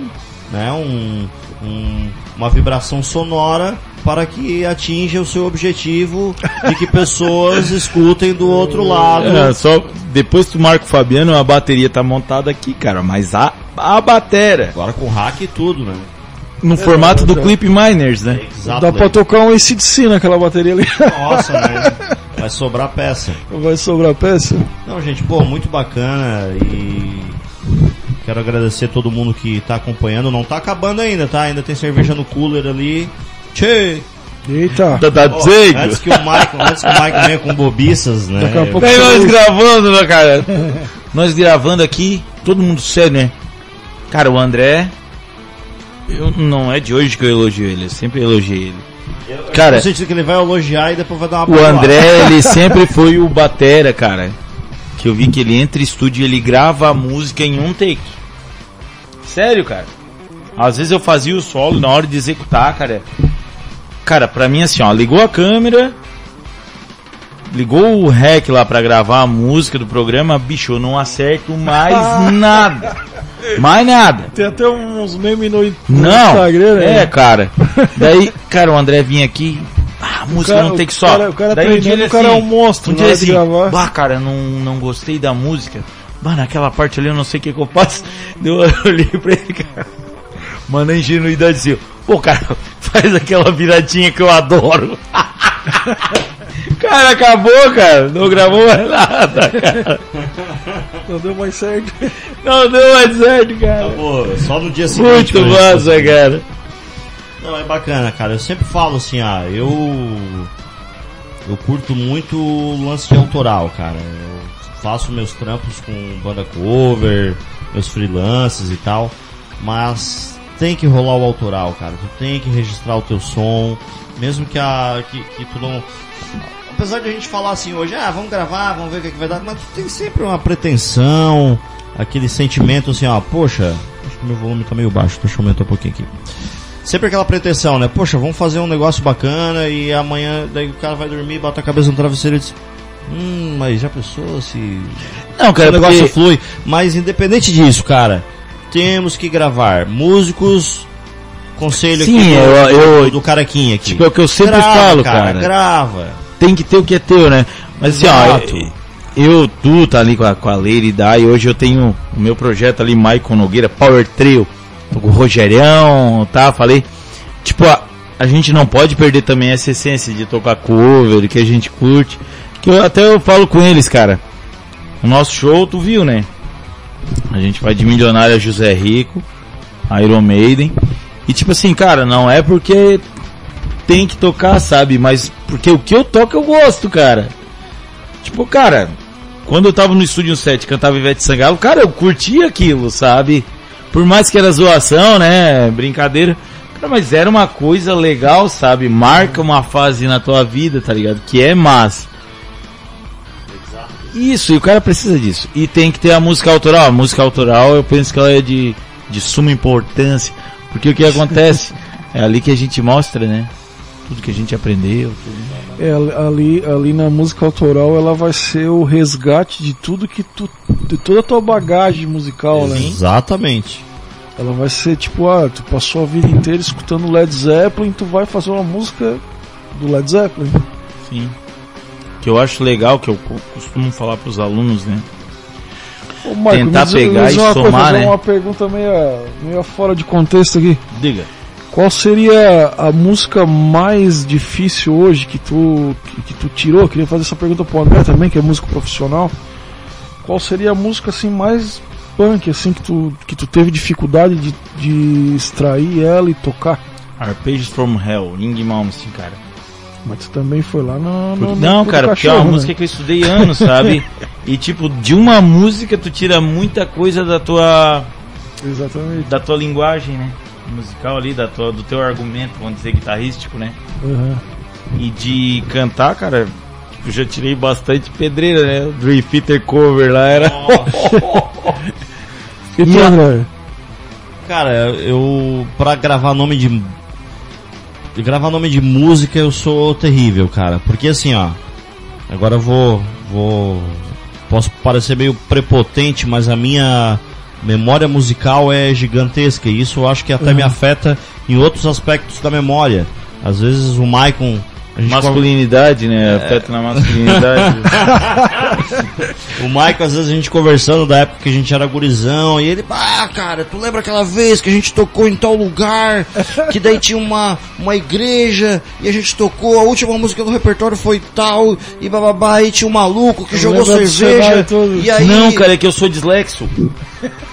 né, um, um- uma vibração sonora para que atinja o seu objetivo de que pessoas [laughs] escutem do outro lado. É, só depois tu marca o Fabiano, a bateria tá montada aqui, cara, mas a, a batera Agora com hack e tudo, né? no formato do já- Clip Miners, né? Exato. Dá pra tocar um ACDC naquela bateria ali. Nossa, né? [laughs] Vai sobrar peça. Vai sobrar peça? Não, gente, pô, muito bacana e quero agradecer todo mundo que tá acompanhando. Não tá acabando ainda, tá? Ainda tem cerveja no cooler ali. Tchê! Eita. Tá, tá dizendo? antes que o Michael, antes que o Michael venha com bobiças, né? Daqui a pouco- nós gravando, né, cara? nós gravando aqui, todo mundo sério, né? Cara, o André. Eu, não é de hoje que eu elogio ele, eu sempre elogiei ele. Eu- Cara- tô sentindo que ele vai elogiar e depois vai dar uma O. André, ele [laughs] sempre foi o batera, cara. Que eu vi que ele entra em estúdio e ele grava a música em um take. Sério, cara. Às vezes eu fazia o solo na hora de executar, cara. Cara, pra mim assim, ó, ligou a câmera, ligou o rec lá pra gravar a música do programa, bicho, eu não acerto mais [laughs] nada. Mais nada. Tem até uns memes no, Não, Instagram, né? é, cara. Daí, [laughs] cara, o André vinha aqui, ah, a música cara- não tem que o só. cara- o cara Daí um dia treinando, ele o cara é um monstro Um dia assim, gravar. bah, cara, não, não gostei da música. Bah, naquela parte ali eu não sei o que, que eu faço. [laughs] Eu olhei pra ele, cara. Mano, a ingenuidade assim, pô, cara, [laughs] faz aquela viradinha que eu adoro. Cara, acabou, cara. Não gravou mais nada, cara. [laughs] Não deu mais certo. Não deu mais certo, cara. Pô, só no dia seguinte. Muito massa, cara. Não, é bacana, cara. Eu sempre falo assim, ah, eu. Eu curto muito o lance de autoral, cara. Eu faço meus trampos com banda cover, meus freelances e tal. Mas tem que rolar o autoral, cara. Tu tem que registrar o teu som. Mesmo que, a, que, que tu não. Apesar de a gente falar assim hoje, ah, vamos gravar, vamos ver o que, é que vai dar, mas tu tem sempre uma pretensão, aquele sentimento assim, ó, poxa, acho que meu volume tá meio baixo, deixa eu aumentar um pouquinho aqui sempre aquela pretensão, né? Poxa, vamos fazer um negócio bacana e amanhã daí o cara vai dormir, bota a cabeça no travesseiro e diz. Hum, mas já pensou se. Não, cara, o negócio porque- flui. Mas independente disso, cara, temos que gravar. Músicos, conselho Sim, aqui do, eu- eu- do, do carequinha aqui. Tipo, é o que eu sempre Grava, falo, cara. Grava. Tem que ter o que é teu, né? Mas assim, ó, Exato. eu, tu tá ali com a, com a Leire Dai, hoje eu tenho o meu projeto ali, Maicon Nogueira, Power Trio, tô com o Rogerião, tá? Falei, tipo, a, a gente não pode perder também essa essência de tocar cover, que a gente curte, que eu até eu falo com eles, cara, o nosso show, tu viu, né? A gente vai de Milionária José Rico, Iron Maiden, e tipo assim, cara, não é porque tem que tocar, sabe? Mas porque o que eu toco eu gosto, cara. Tipo, cara, quando eu tava no estúdio 7 cantava Ivete Sangalo, cara, eu curtia aquilo, sabe? Por mais que era zoação, né? Brincadeira. Cara, mas era uma coisa legal, sabe? Marca uma fase na tua vida, tá ligado? Que é massa. Isso, e o cara precisa disso. E tem que ter a música autoral. A música autoral eu penso que ela é de, de suma importância. Porque o que acontece? [laughs] É ali que a gente mostra, né? Tudo que a gente aprendeu. Tudo. É, ali, ali na música autoral ela vai ser o resgate de tudo que tu. de toda a tua bagagem musical, né? Exatamente. Ela vai ser tipo, ah, tu passou a vida inteira escutando Led Zeppelin, tu vai fazer uma música do Led Zeppelin. Sim. Que eu acho legal, que eu co- costumo falar pros alunos, né? Ô, Michael, Tentar diz- pegar e uma coisa, somar, fazer né? uma pergunta meio, meio fora de contexto aqui. Diga. Qual seria a música mais difícil hoje que tu, que, que tu tirou? Queria fazer essa pergunta pro André também, que é músico profissional. Qual seria a música assim mais punk assim que tu, que tu teve dificuldade de, de extrair ela e tocar? Arpeggios from Hell, Ling Malmsteen, cara. Mas tu também foi lá no, no Não, no cara, porque é uma cachorro, né? música que eu estudei anos, sabe? [laughs] e tipo, de uma música tu tira muita coisa da tua Exatamente. da tua linguagem, né? Musical ali, da tua, do teu argumento, vamos dizer, guitarrístico, né? Uhum. E de cantar, cara, eu já tirei bastante pedreira, né? O Dream Theater cover lá era. [laughs] E tu, André? Cara, eu pra gravar nome de gravar nome de música eu sou terrível, cara, porque assim, ó, agora eu vou vou posso parecer meio prepotente, mas a minha memória musical é gigantesca e isso eu acho que até me afeta em outros aspectos da memória. Às vezes o Maicon Masculinidade, né? Afeta na masculinidade. [laughs] O Michael, às vezes, a gente conversando da época que a gente era gurizão, e ele, ah, cara, tu lembra aquela vez que a gente tocou em tal lugar, que daí tinha uma, uma igreja, e a gente tocou, a última música do repertório foi tal, e bababá, e tinha um maluco que jogou lembra do cerveja, e aí... Não, cara, é que eu sou dislexo.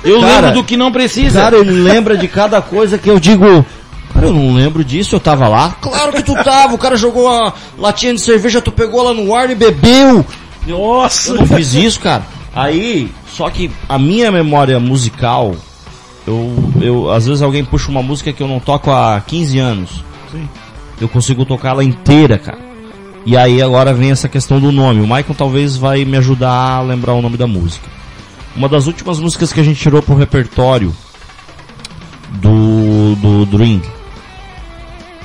Eu Cara, lembro do que não precisa. Cara, ele lembra de cada coisa que eu digo. Cara, eu não lembro disso, eu tava lá. Claro que tu tava, o cara jogou a latinha de cerveja, tu pegou lá no ar e bebeu. Nossa! Eu não fiz isso, cara. Aí, só que a minha memória musical, eu, eu, às vezes alguém puxa uma música que eu não toco há 15 anos. Sim. Eu consigo tocar ela inteira, cara. E aí agora vem essa questão do nome. O Michael talvez vai me ajudar a lembrar o nome da música. Uma das últimas músicas que a gente tirou pro repertório do, do Dream,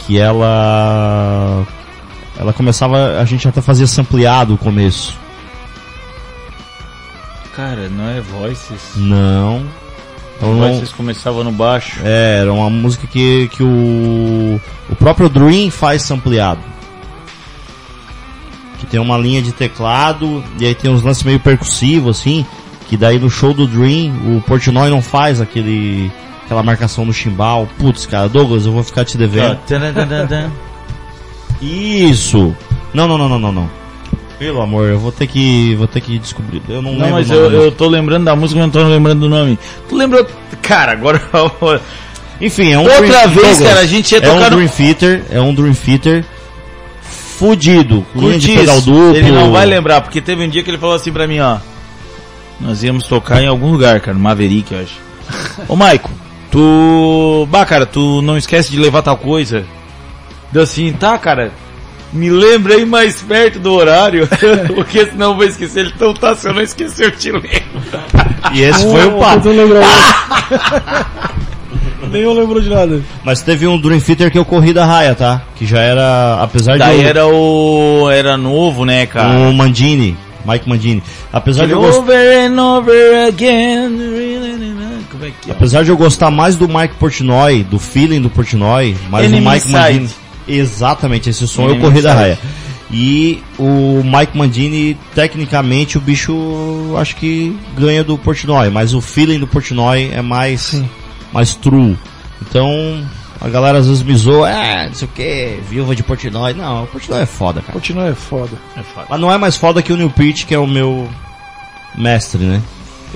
que ela ela começava, a gente até fazia sampleado o começo. Cara, não é Voices. Não. Então, não Voices começava no baixo. é, era uma música que, que o, o próprio Dream faz sampleado. que tem uma linha de teclado e aí tem uns lances meio percussivos assim, que daí no show do Dream o Portnoy não faz aquele aquela marcação no chimbal. Putz, cara, Douglas, eu vou ficar te devendo. Isso. Não, não, não, não, não, não. Pelo amor, eu vou ter que vou ter que descobrir. Eu não, Não, lembro. mas eu, eu tô lembrando da música, mas não tô lembrando do nome. Tu lembra. Cara, agora. [laughs] Enfim, é um Outra Dream- vez, Douglas, cara, a gente ia é um tocar no- Dream Theater, é um Dream Theater fudido, Curti pedal duplo. Ele não vai lembrar, porque teve um dia que ele falou assim pra mim, ó. Nós íamos tocar em algum lugar, cara, no Maverick, eu acho. [laughs] Ô, Maico, tu. Bah, cara, tu não esquece de levar tal coisa. Deu assim, tá, cara. Me lembrei mais perto do horário, [laughs] porque senão eu vou esquecer. Então tá, se eu não esquecer, eu te lembro. [laughs] E esse foi o papo. [laughs] Nem eu lembro de nada. Mas teve um Dream Theater que eu corri da raia, tá? Que já era, apesar Daí de eu- era o. Era novo, né, cara? o Mandini, Mike Mandini. Apesar de eu gostar Over and over again. Como é que é? Apesar de eu gostar mais do Mike Portnoy, do feeling do Portnoy, mas Enemy o Mike. Mandini. Exatamente, esse som Enemy eu corri da raia. E o Mike Mandini, tecnicamente, o bicho acho que ganha do Portnoy, mas o feeling do Portnoy é mais, mais true. Então, a galera às vezes me zoa, é, não sei o que, viúva de Portnoy. Não, o Portnoy é foda, cara. Continua é foda. É foda. Mas não é mais foda que o Neil Peart, que é o meu mestre, né?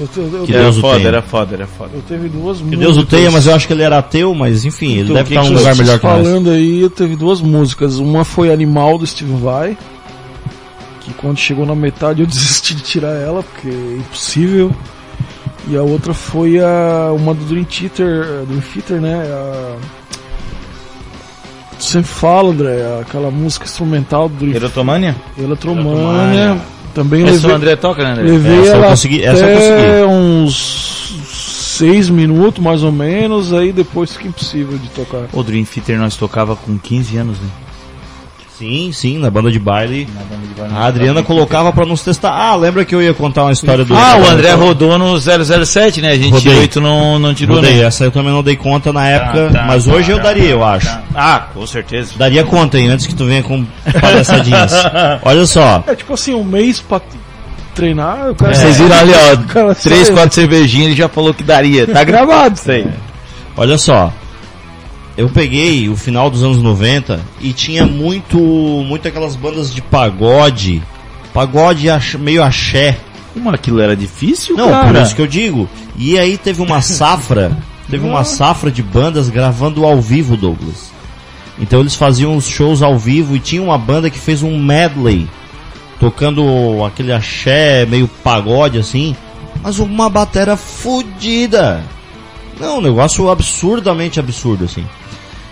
Eu, eu, Que eu, Era Deus o foda, tenha. era foda, era foda. eu teve duas Que músicas. Deus o tenha, mas eu acho que ele era ateu, mas enfim, ele Então, deve estar num vocês lugar melhor que nós. falando aí, teve duas músicas. Uma foi Animal do Steve Vai, que quando chegou na metade eu [laughs] desisti de tirar ela, porque é impossível. E a outra foi a uma do Dream Theater, Dream Theater, né? A, tu sempre fala, André, aquela música instrumental do Dream Erotomania? Eletromania. Eletromania. Também Essa o levei, André toca, né, André? levei Essa eu ela consegui- essa eu até uns seis minutos mais ou menos, aí depois fica impossível de tocar. O Dream Theater nós tocava com 15 anos, né? Sim, sim, na banda de baile. Na banda de baile. A Adriana colocava pra nos testar. Ah, lembra que eu ia contar uma história do. Ah, o André rodou no 007, né? A gente Rodei. tirou e tu não, não tirou, Rodei, né? essa eu também não dei conta na época, tá, mas tá, hoje eu tá, daria, tá, eu acho. tá. Ah, com certeza. Daria conta, hein, antes que tu venha com palhaçadinhas. [laughs] Olha só, É tipo assim, um mês pra treinar, o cara Vocês viram ali, ó, [laughs] três, quatro cervejinhas, ele já falou que daria. Tá gravado isso aí. olha só. Eu peguei o final dos anos 90 e tinha muito, muito aquelas bandas de pagode, pagode meio axé. Como aquilo era difícil, Não, cara? por isso que eu digo. E aí teve uma safra, teve uma safra de bandas gravando ao vivo, Douglas. Então eles faziam os shows ao vivo e tinha uma banda que fez um medley, tocando aquele axé meio pagode assim, mas uma batera fodida. Não, um negócio absurdamente absurdo assim.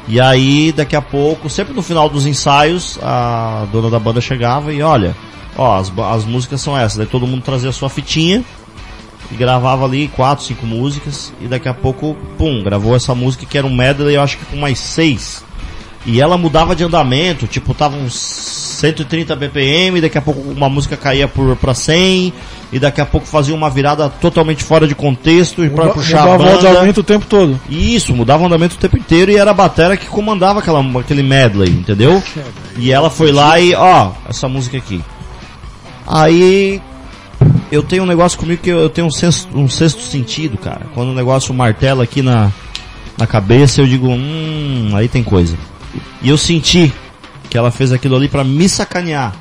E aí, daqui a pouco, sempre no final dos ensaios, a dona da banda chegava e olha, ó, as, as músicas são essas. Daí todo mundo trazia a sua fitinha e gravava ali quatro, cinco músicas e daqui a pouco, pum, gravou essa música que era um medley, eu acho que com mais seis. E ela mudava de andamento, tipo, tava uns 130 BPM, daqui a pouco uma música caía por, pra 100, e daqui a pouco fazia uma virada totalmente fora de contexto e Muda- puxar a mudava o banda. andamento o tempo todo. Isso, mudava o andamento o tempo inteiro e era a batera que comandava aquela, aquele medley, entendeu? E ela foi lá e, ó, essa música aqui. Aí eu tenho um negócio comigo que eu, eu tenho um, senso, um sexto sentido, cara. Quando o negócio martela aqui na, na cabeça, eu digo, hum, aí tem coisa. E eu senti que ela fez aquilo ali pra me sacanear.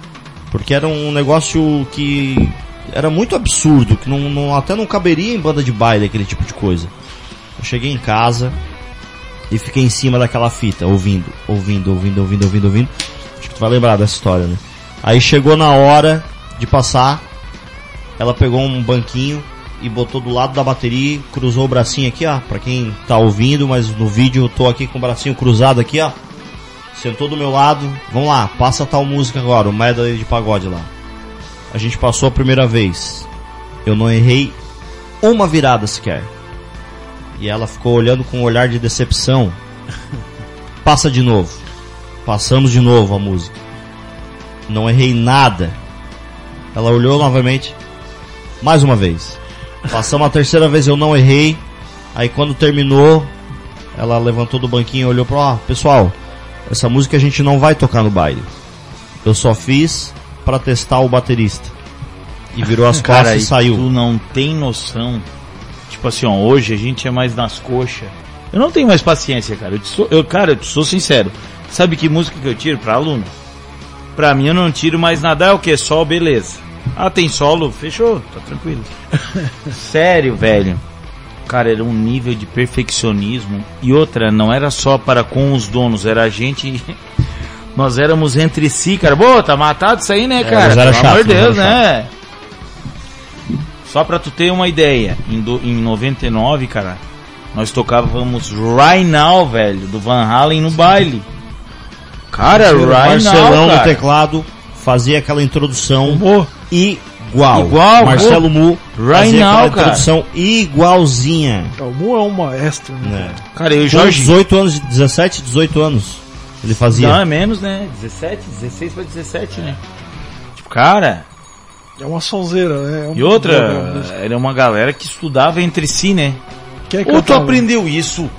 Porque era um negócio que era muito absurdo, que não, não- até não caberia em banda de baile aquele tipo de coisa. Eu cheguei em casa e fiquei em cima daquela fita, ouvindo, ouvindo, ouvindo, ouvindo, ouvindo, ouvindo. Acho que tu vai lembrar dessa história, né? Aí chegou na hora de passar, ela pegou um banquinho e botou do lado da bateria, cruzou o bracinho aqui, ó, pra quem tá ouvindo, mas no vídeo eu tô aqui com o bracinho cruzado aqui, ó. Sentou do meu lado, vamos lá, passa tal música agora, o medley de pagode lá. A gente passou a primeira vez. Eu não errei uma virada sequer. E ela ficou olhando com um olhar de decepção. [laughs] Passa de novo. Passamos de novo a música. Não errei nada. Ela olhou novamente. Mais uma vez. Passamos a terceira vez, eu não errei. Aí quando terminou, ela levantou do banquinho e olhou para, ó, pessoal, essa música a gente não vai tocar no baile. Eu só fiz pra testar o baterista. E virou as [laughs] costas e saiu. tu não tem noção. Tipo assim, ó, hoje a gente é mais nas coxas. Eu não tenho mais paciência, cara. Eu, sou, eu, cara, eu te sou sincero. Sabe que música que eu tiro pra aluno? Pra mim eu não tiro mais nada. É o que? Sol, beleza. Ah, tem solo? Fechou, tá tranquilo. [laughs] Sério, velho. Cara, era um nível de perfeccionismo. E outra, não era só para com os donos, era a gente. Nós éramos entre si, cara. Pô, tá matado isso aí, né, cara? mas era Pelo chato, amor de Deus, né? Só pra tu ter uma ideia, em, do, em 99, cara, nós tocávamos Right Now, velho, do Van Halen no baile. Cara, Right Marcelão Now, no cara. teclado fazia aquela introdução igual. Igual, Marcelo Mu Right fazia now, aquela cara. introdução igualzinha. O Mu é um maestro, né? Né? Cara, eu e o Com Jorge... 18 anos, 17, 18 anos. Ele fazia. Não, é menos, né? 17, 16 pra 17, né? Tipo, cara, É uma sonzeira, né? É um e outra, era uma galera que estudava entre si, né? Quer Ou tu aprendeu isso?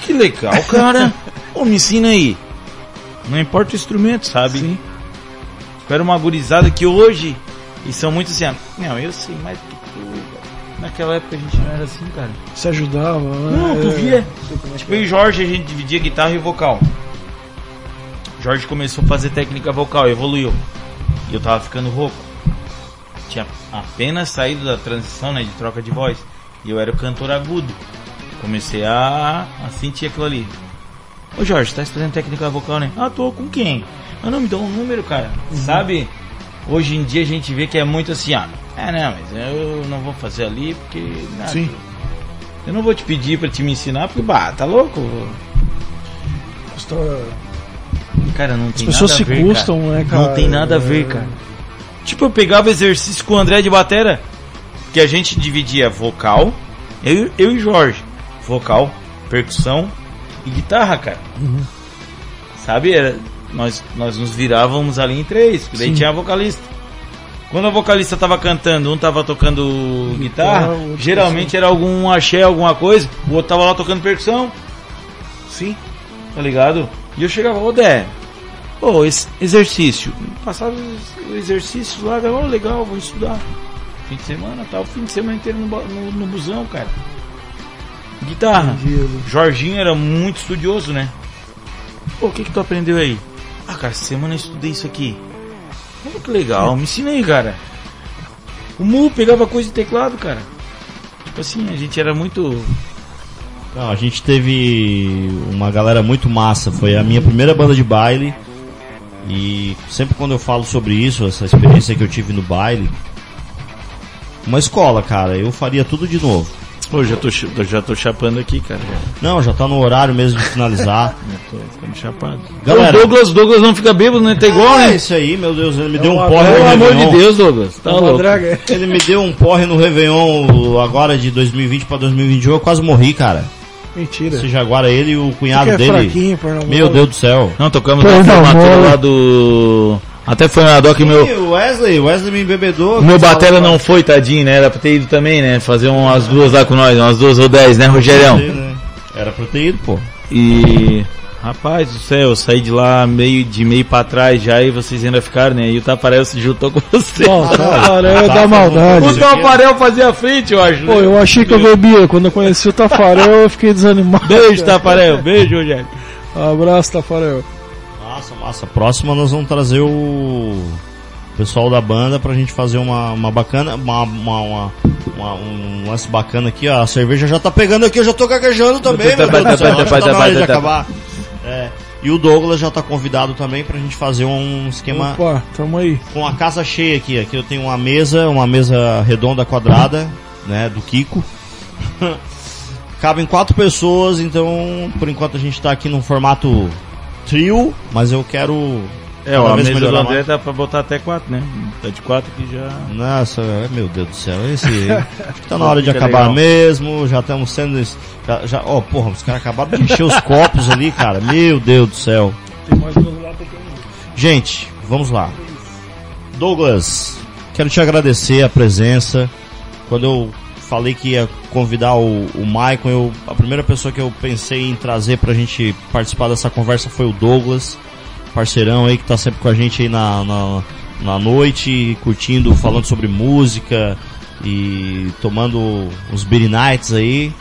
Que legal, cara. [laughs] Ô, me ensina aí. Não importa o instrumento, sabe? Sim. Era uma gurizada que hoje, e são muitos assim, ah, não, eu sei mais do que tu. cara." Naquela época a gente não era assim, cara. Se ajudava, né? Não, tu É. via. Tipo, eu e Jorge, a gente dividia guitarra e vocal. Jorge começou a fazer técnica vocal, evoluiu. E eu tava ficando rouco. Tinha apenas saído da transição, né, de troca de voz. E eu era o cantor agudo. Comecei a, a sentir aquilo ali. Ô Jorge, tá fazendo técnica vocal, né? Ah, tô com quem? Ah, não, me dá um número, cara. Sabe? Hoje em dia a gente vê que é muito assim, ah, é, não, mas eu não vou fazer ali porque... nada. Sim. Eu não vou te pedir pra te me ensinar, porque, bah, tá louco? Custa- Cara, não As tem pessoas nada se a ver, custam, cara. né, cara? Não tem nada a ver, cara. Tipo, eu pegava exercício com o André de batera, que a gente dividia vocal, eu, eu e Jorge. Vocal, percussão e guitarra, cara. Uhum. Sabe? Era- nós, nós nos virávamos ali em três, porque daí Sim. tinha a vocalista. Quando a vocalista tava cantando, um tava tocando guitarra, outro geralmente era algum axé, alguma coisa, o outro tava lá tocando percussão, Sim. tá ligado? E eu chegava, ô Dé, ô, esse exercício. Passava o exercício lá, ô, legal, vou estudar. Fim de semana, tal, fim de semana inteiro no, no, no busão, cara. Guitarra. Entendi. Jorginho era muito estudioso, né? Pô, o que que tu aprendeu aí? Ah, cara, essa semana eu estudei isso aqui. Pô, que legal, me ensina aí, cara. O Mu pegava coisa de teclado, cara. Tipo assim, a gente era muito... Não, a gente teve uma galera muito massa. Foi a minha primeira banda de baile. E sempre quando eu falo sobre isso, essa experiência que eu tive no baile, uma escola, cara, eu faria tudo de novo. Pô, já tô, já tô chapando aqui, cara. Não, já tá no horário mesmo de finalizar. [laughs] Tô ficando chapado. Galera. o Douglas, Douglas não fica bêbado, né? Tá igual, é né? isso aí, meu Deus, ele me deu um uma- porre Pelo no amor de Réveillon. Deus, Douglas. Tá Uma louco. draga. Ele me deu um porre no Réveillon agora de 2020 pra 2021, eu quase morri, cara. Mentira. Esse Jaguar, ele e o cunhado é dele. Meu Deus do céu. Não, tocamos na formatura lá do... Até foi na Doc meu... O Wesley, o Wesley me embebedou. O meu batera não foi, tadinho, né? Era pra ter ido também, né? Fazer umas duas lá com nós, umas duas ou dez, né, Rogerião? né? Era pra ter ido, pô. E... Rapaz do céu, eu saí de lá meio de meio pra trás já e vocês ainda ficaram, né? E o Taparel se juntou com você. Não, Tafarel é Tá, da tá, maldade. O Taparel fazia frente, eu acho. Pô, né? eu achei que eu bebia. Quando eu conheci o Tafarel, eu fiquei desanimado. Beijo, Taparel. Beijo, Rogério. Abraço, Tafarel. Massa, massa. Próxima nós vamos trazer o pessoal da banda pra gente fazer uma, uma bacana, uma, uma, uma- uma- um lance bacana aqui, ó. A cerveja já tá pegando aqui, eu já tô gaguejando também, meu Deus do céu. Acho que tá na hora de acabar. É. E o Douglas já tá convidado também pra gente fazer um esquema Opa, tamo aí. com a casa cheia aqui. Aqui eu tenho uma mesa, uma mesa redonda quadrada, né, do Kiko. [laughs] Cabem quatro pessoas, então por enquanto a gente tá aqui num formato trio, mas eu quero É, ó, a mesa do André mais. tá pra botar até quatro, né? Tá de quatro que já... Nossa, meu Deus do céu, esse acho [laughs] que tá na hora de acabar legal. mesmo, já estamos sendo já, já ó, porra, os caras acabaram de encher os copos ali, cara. Meu Deus do céu. Tem mais duas aqui. Gente, vamos lá. Douglas, quero te agradecer a presença. Quando eu falei que ia convidar o, o Maicon, eu, a primeira pessoa que eu pensei em trazer pra gente participar dessa conversa foi o Douglas, parceirão aí que tá sempre com a gente aí na, na- na noite, curtindo, falando sobre música e tomando uns beer nights aí.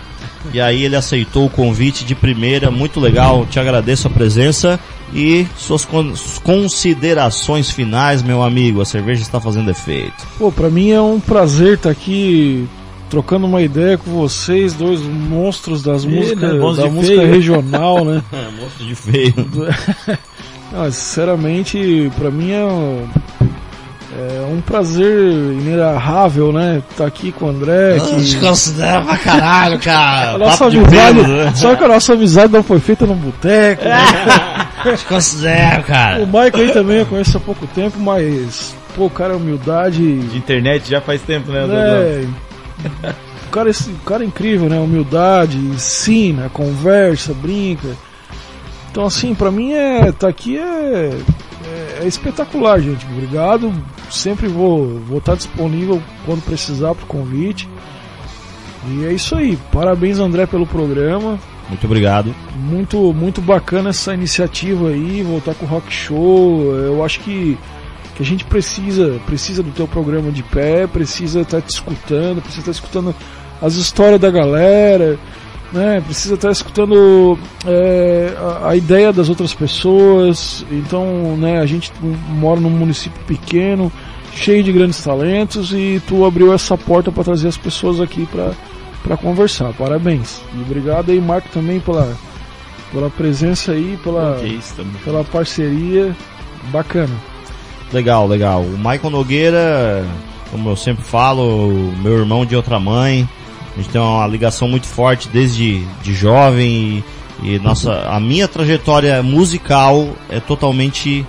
E aí ele aceitou o convite de primeira, muito legal, te agradeço a presença e suas con considerações finais, meu amigo, a cerveja está fazendo efeito. Pô, pra mim é um prazer estar aqui trocando uma ideia com vocês, dois monstros das músicas, né? da música feio. regional, né? [laughs] Monstro de feio. [laughs] Não, sinceramente, pra mim é um, é um prazer inenarrável, né? Estar aqui com o André. Te Que... considera pra caralho, cara. A nossa amizade, né? só que a nossa amizade não foi feita no boteco. né? [laughs] Te considero, O cara. Michael aí também eu conheço há pouco tempo, mas, pô, o cara é humildade. De internet já faz tempo, né, né? O cara, esse, o cara é incrível, né? Humildade, ensina, conversa, brinca. Então, assim, pra mim é. Tá aqui é, é, é espetacular, gente. Obrigado. Sempre vou vou estar disponível quando precisar pro convite. E é isso aí. Parabéns, André, pelo programa. Muito obrigado. Muito, muito bacana essa iniciativa aí, voltar com o Rock Show. Eu acho que, que a gente precisa, precisa do teu programa de pé, precisa estar te escutando, precisa estar escutando as histórias da galera, né? Precisa estar escutando é, a, a ideia das outras pessoas. Então, né, a gente mora num município pequeno, cheio de grandes talentos e tu abriu essa porta para trazer as pessoas aqui para para conversar. Parabéns. E obrigado aí, Marco, também pela, pela presença aí, pela, pela parceria. Bacana. Legal, legal. O Michael Nogueira, como eu sempre falo, meu irmão de outra mãe. A gente tem uma ligação muito forte desde de jovem e, e nossa, a minha trajetória musical é totalmente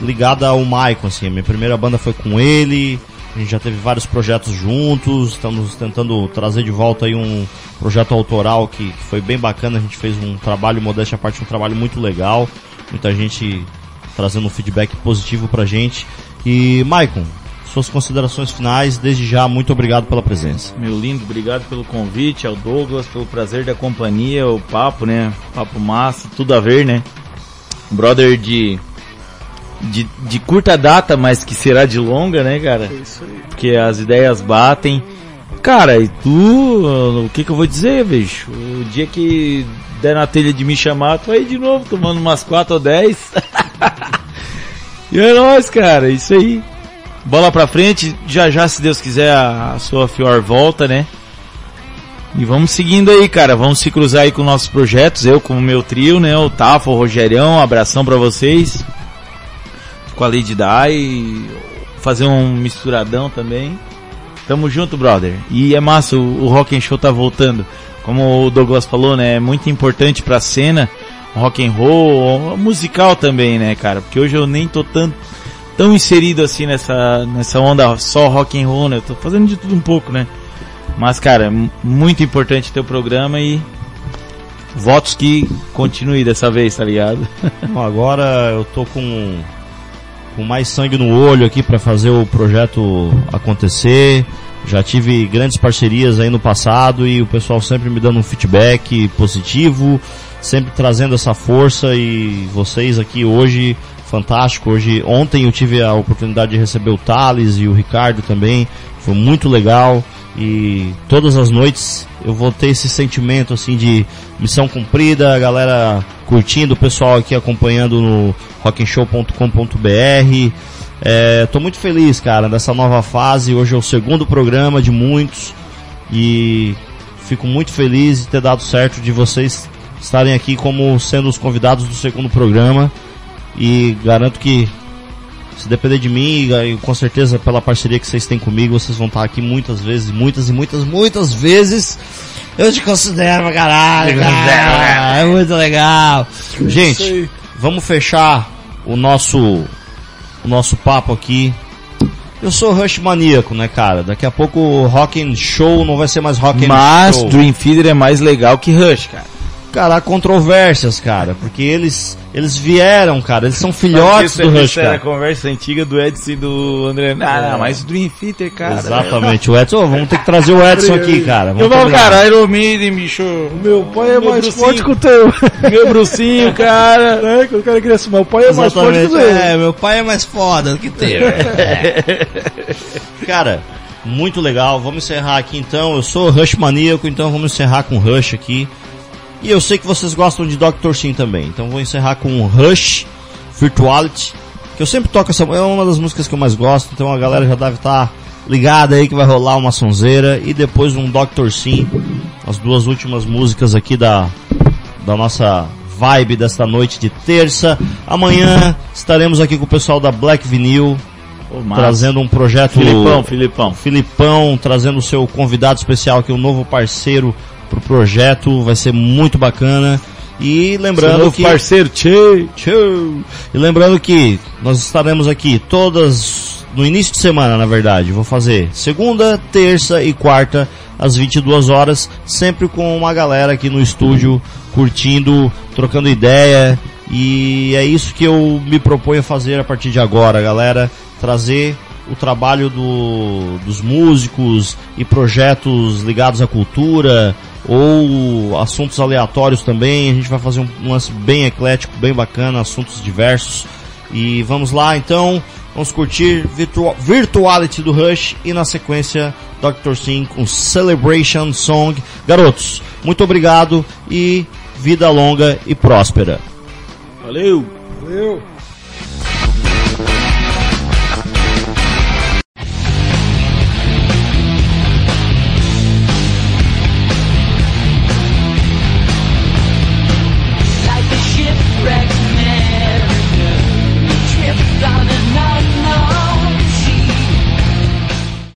ligada ao Michael, assim. Minha primeira banda foi com ele. A gente já teve vários projetos juntos, estamos tentando trazer de volta aí um projeto autoral que, que foi bem bacana. A gente fez um trabalho, modéstia à parte, um trabalho muito legal. Muita gente trazendo um feedback positivo pra gente. E, Maicon, suas considerações finais, desde já, muito obrigado pela presença. Meu lindo, obrigado pelo convite, ao Douglas, pelo prazer da companhia, o papo, né? Papo massa, tudo a ver, né? Um brother de, de, de curta data, mas que será de longa, né, cara? isso aí. Porque as ideias batem. Cara, e tu, o que que eu vou dizer, bicho? O dia que der na telha de me chamar, tu aí de novo, tomando umas 4 ou 10. [laughs] e é nóis, cara, isso aí. Bola pra frente, já já, se Deus quiser, a, a sua Fior volta, né? E vamos seguindo aí, cara. Vamos se cruzar aí com nossos projetos. Eu com o meu trio, né? O Tafa, o Rogerião. Um abração pra vocês. Com a Lady Dai. Fazer um misturadão também. Tamo junto, brother. E é massa, o, o Rock and Show tá voltando. Como o Douglas falou, né? É muito importante pra cena. Rock and roll, musical também, né, cara? Porque hoje eu nem tô tão, tão inserido assim nessa, nessa onda só rock and roll, né? Eu tô fazendo de tudo um pouco, né? Mas, cara, é mu- muito importante ter o programa e votos que continue dessa vez, tá ligado? [laughs] Agora eu tô com, com mais sangue no olho aqui para fazer o projeto acontecer. Já tive grandes parcerias aí no passado e o pessoal sempre me dando um feedback positivo, sempre trazendo essa força e vocês aqui hoje, fantástico. Hoje, ontem eu tive a oportunidade de receber o Thales e o Ricardo também, foi muito legal e todas as noites eu vou ter esse sentimento assim de missão cumprida, a galera curtindo, o pessoal aqui acompanhando no rockenshow.com.br. É, tô muito feliz, cara, dessa nova fase. Hoje é o segundo programa de muitos e fico muito feliz de ter dado certo de vocês estarem aqui como sendo os convidados do segundo programa e garanto que se depender de mim e com certeza pela parceria que vocês têm comigo, vocês vão estar aqui muitas vezes, muitas e muitas, muitas vezes. Eu te considero pra caralho, cara. É muito legal. Gente, vamos fechar o nosso o nosso papo aqui. Eu sou Rush maníaco, né, cara? Daqui a pouco o Rock and Show não vai ser mais Rock and Mas Show. Dream Theater é mais legal que Rush, cara. Cara, há controvérsias, cara, porque eles Eles vieram, cara, eles são filhotes Isso do é- Rush, isso era a cara. conversa antiga do Edson e do André. Ah, não, mas o Dream Theater, cara. Exatamente, o Edson, ô, vamos ter que trazer o Edson aqui, cara. Vamos Eu combinar. cara, Iron Maiden, bicho. Meu pai é Meu mais brucinho. forte que o teu. [laughs] Meu brucinho, cara. É, que o cara queria assim, meu pai é mais forte que o Exatamente. teu. É, meu pai é mais foda do que teu. É. [laughs] Cara, muito legal. Vamos encerrar aqui então. Eu sou Rush maníaco, então vamos encerrar com Rush aqui. E eu sei que vocês gostam de Dr. Sim também. Então vou encerrar com Rush Virtuality. Que eu sempre toco essa. É uma das músicas que eu mais gosto. Então a galera já deve estar ligada aí que vai rolar uma sonzeira. E depois um Dr. Sim. As duas últimas músicas aqui da, da nossa vibe desta noite de terça. Amanhã estaremos aqui com o pessoal da Black Vinyl, Ô, trazendo um projeto. Filipão, Filipão. Filipão, trazendo o seu convidado especial, que é um novo parceiro pro projeto. Vai ser muito bacana. E lembrando que. parceiro, tchê. E lembrando que nós estaremos aqui todas no início de semana, na verdade. Vou fazer segunda, terça e quarta às 22 horas, sempre com uma galera aqui no estúdio curtindo, trocando ideia. E é isso que eu me proponho a fazer a partir de agora, galera, trazer o trabalho do, dos músicos e projetos ligados à cultura ou assuntos aleatórios também. A gente vai fazer um, lance bem eclético, bem bacana, assuntos diversos. E vamos lá então, vamos curtir Virtua Virtuality do Rush e na sequência Dr. Sim com Celebration Song. Garotos, muito obrigado e vida longa e próspera. Valeu. Valeu.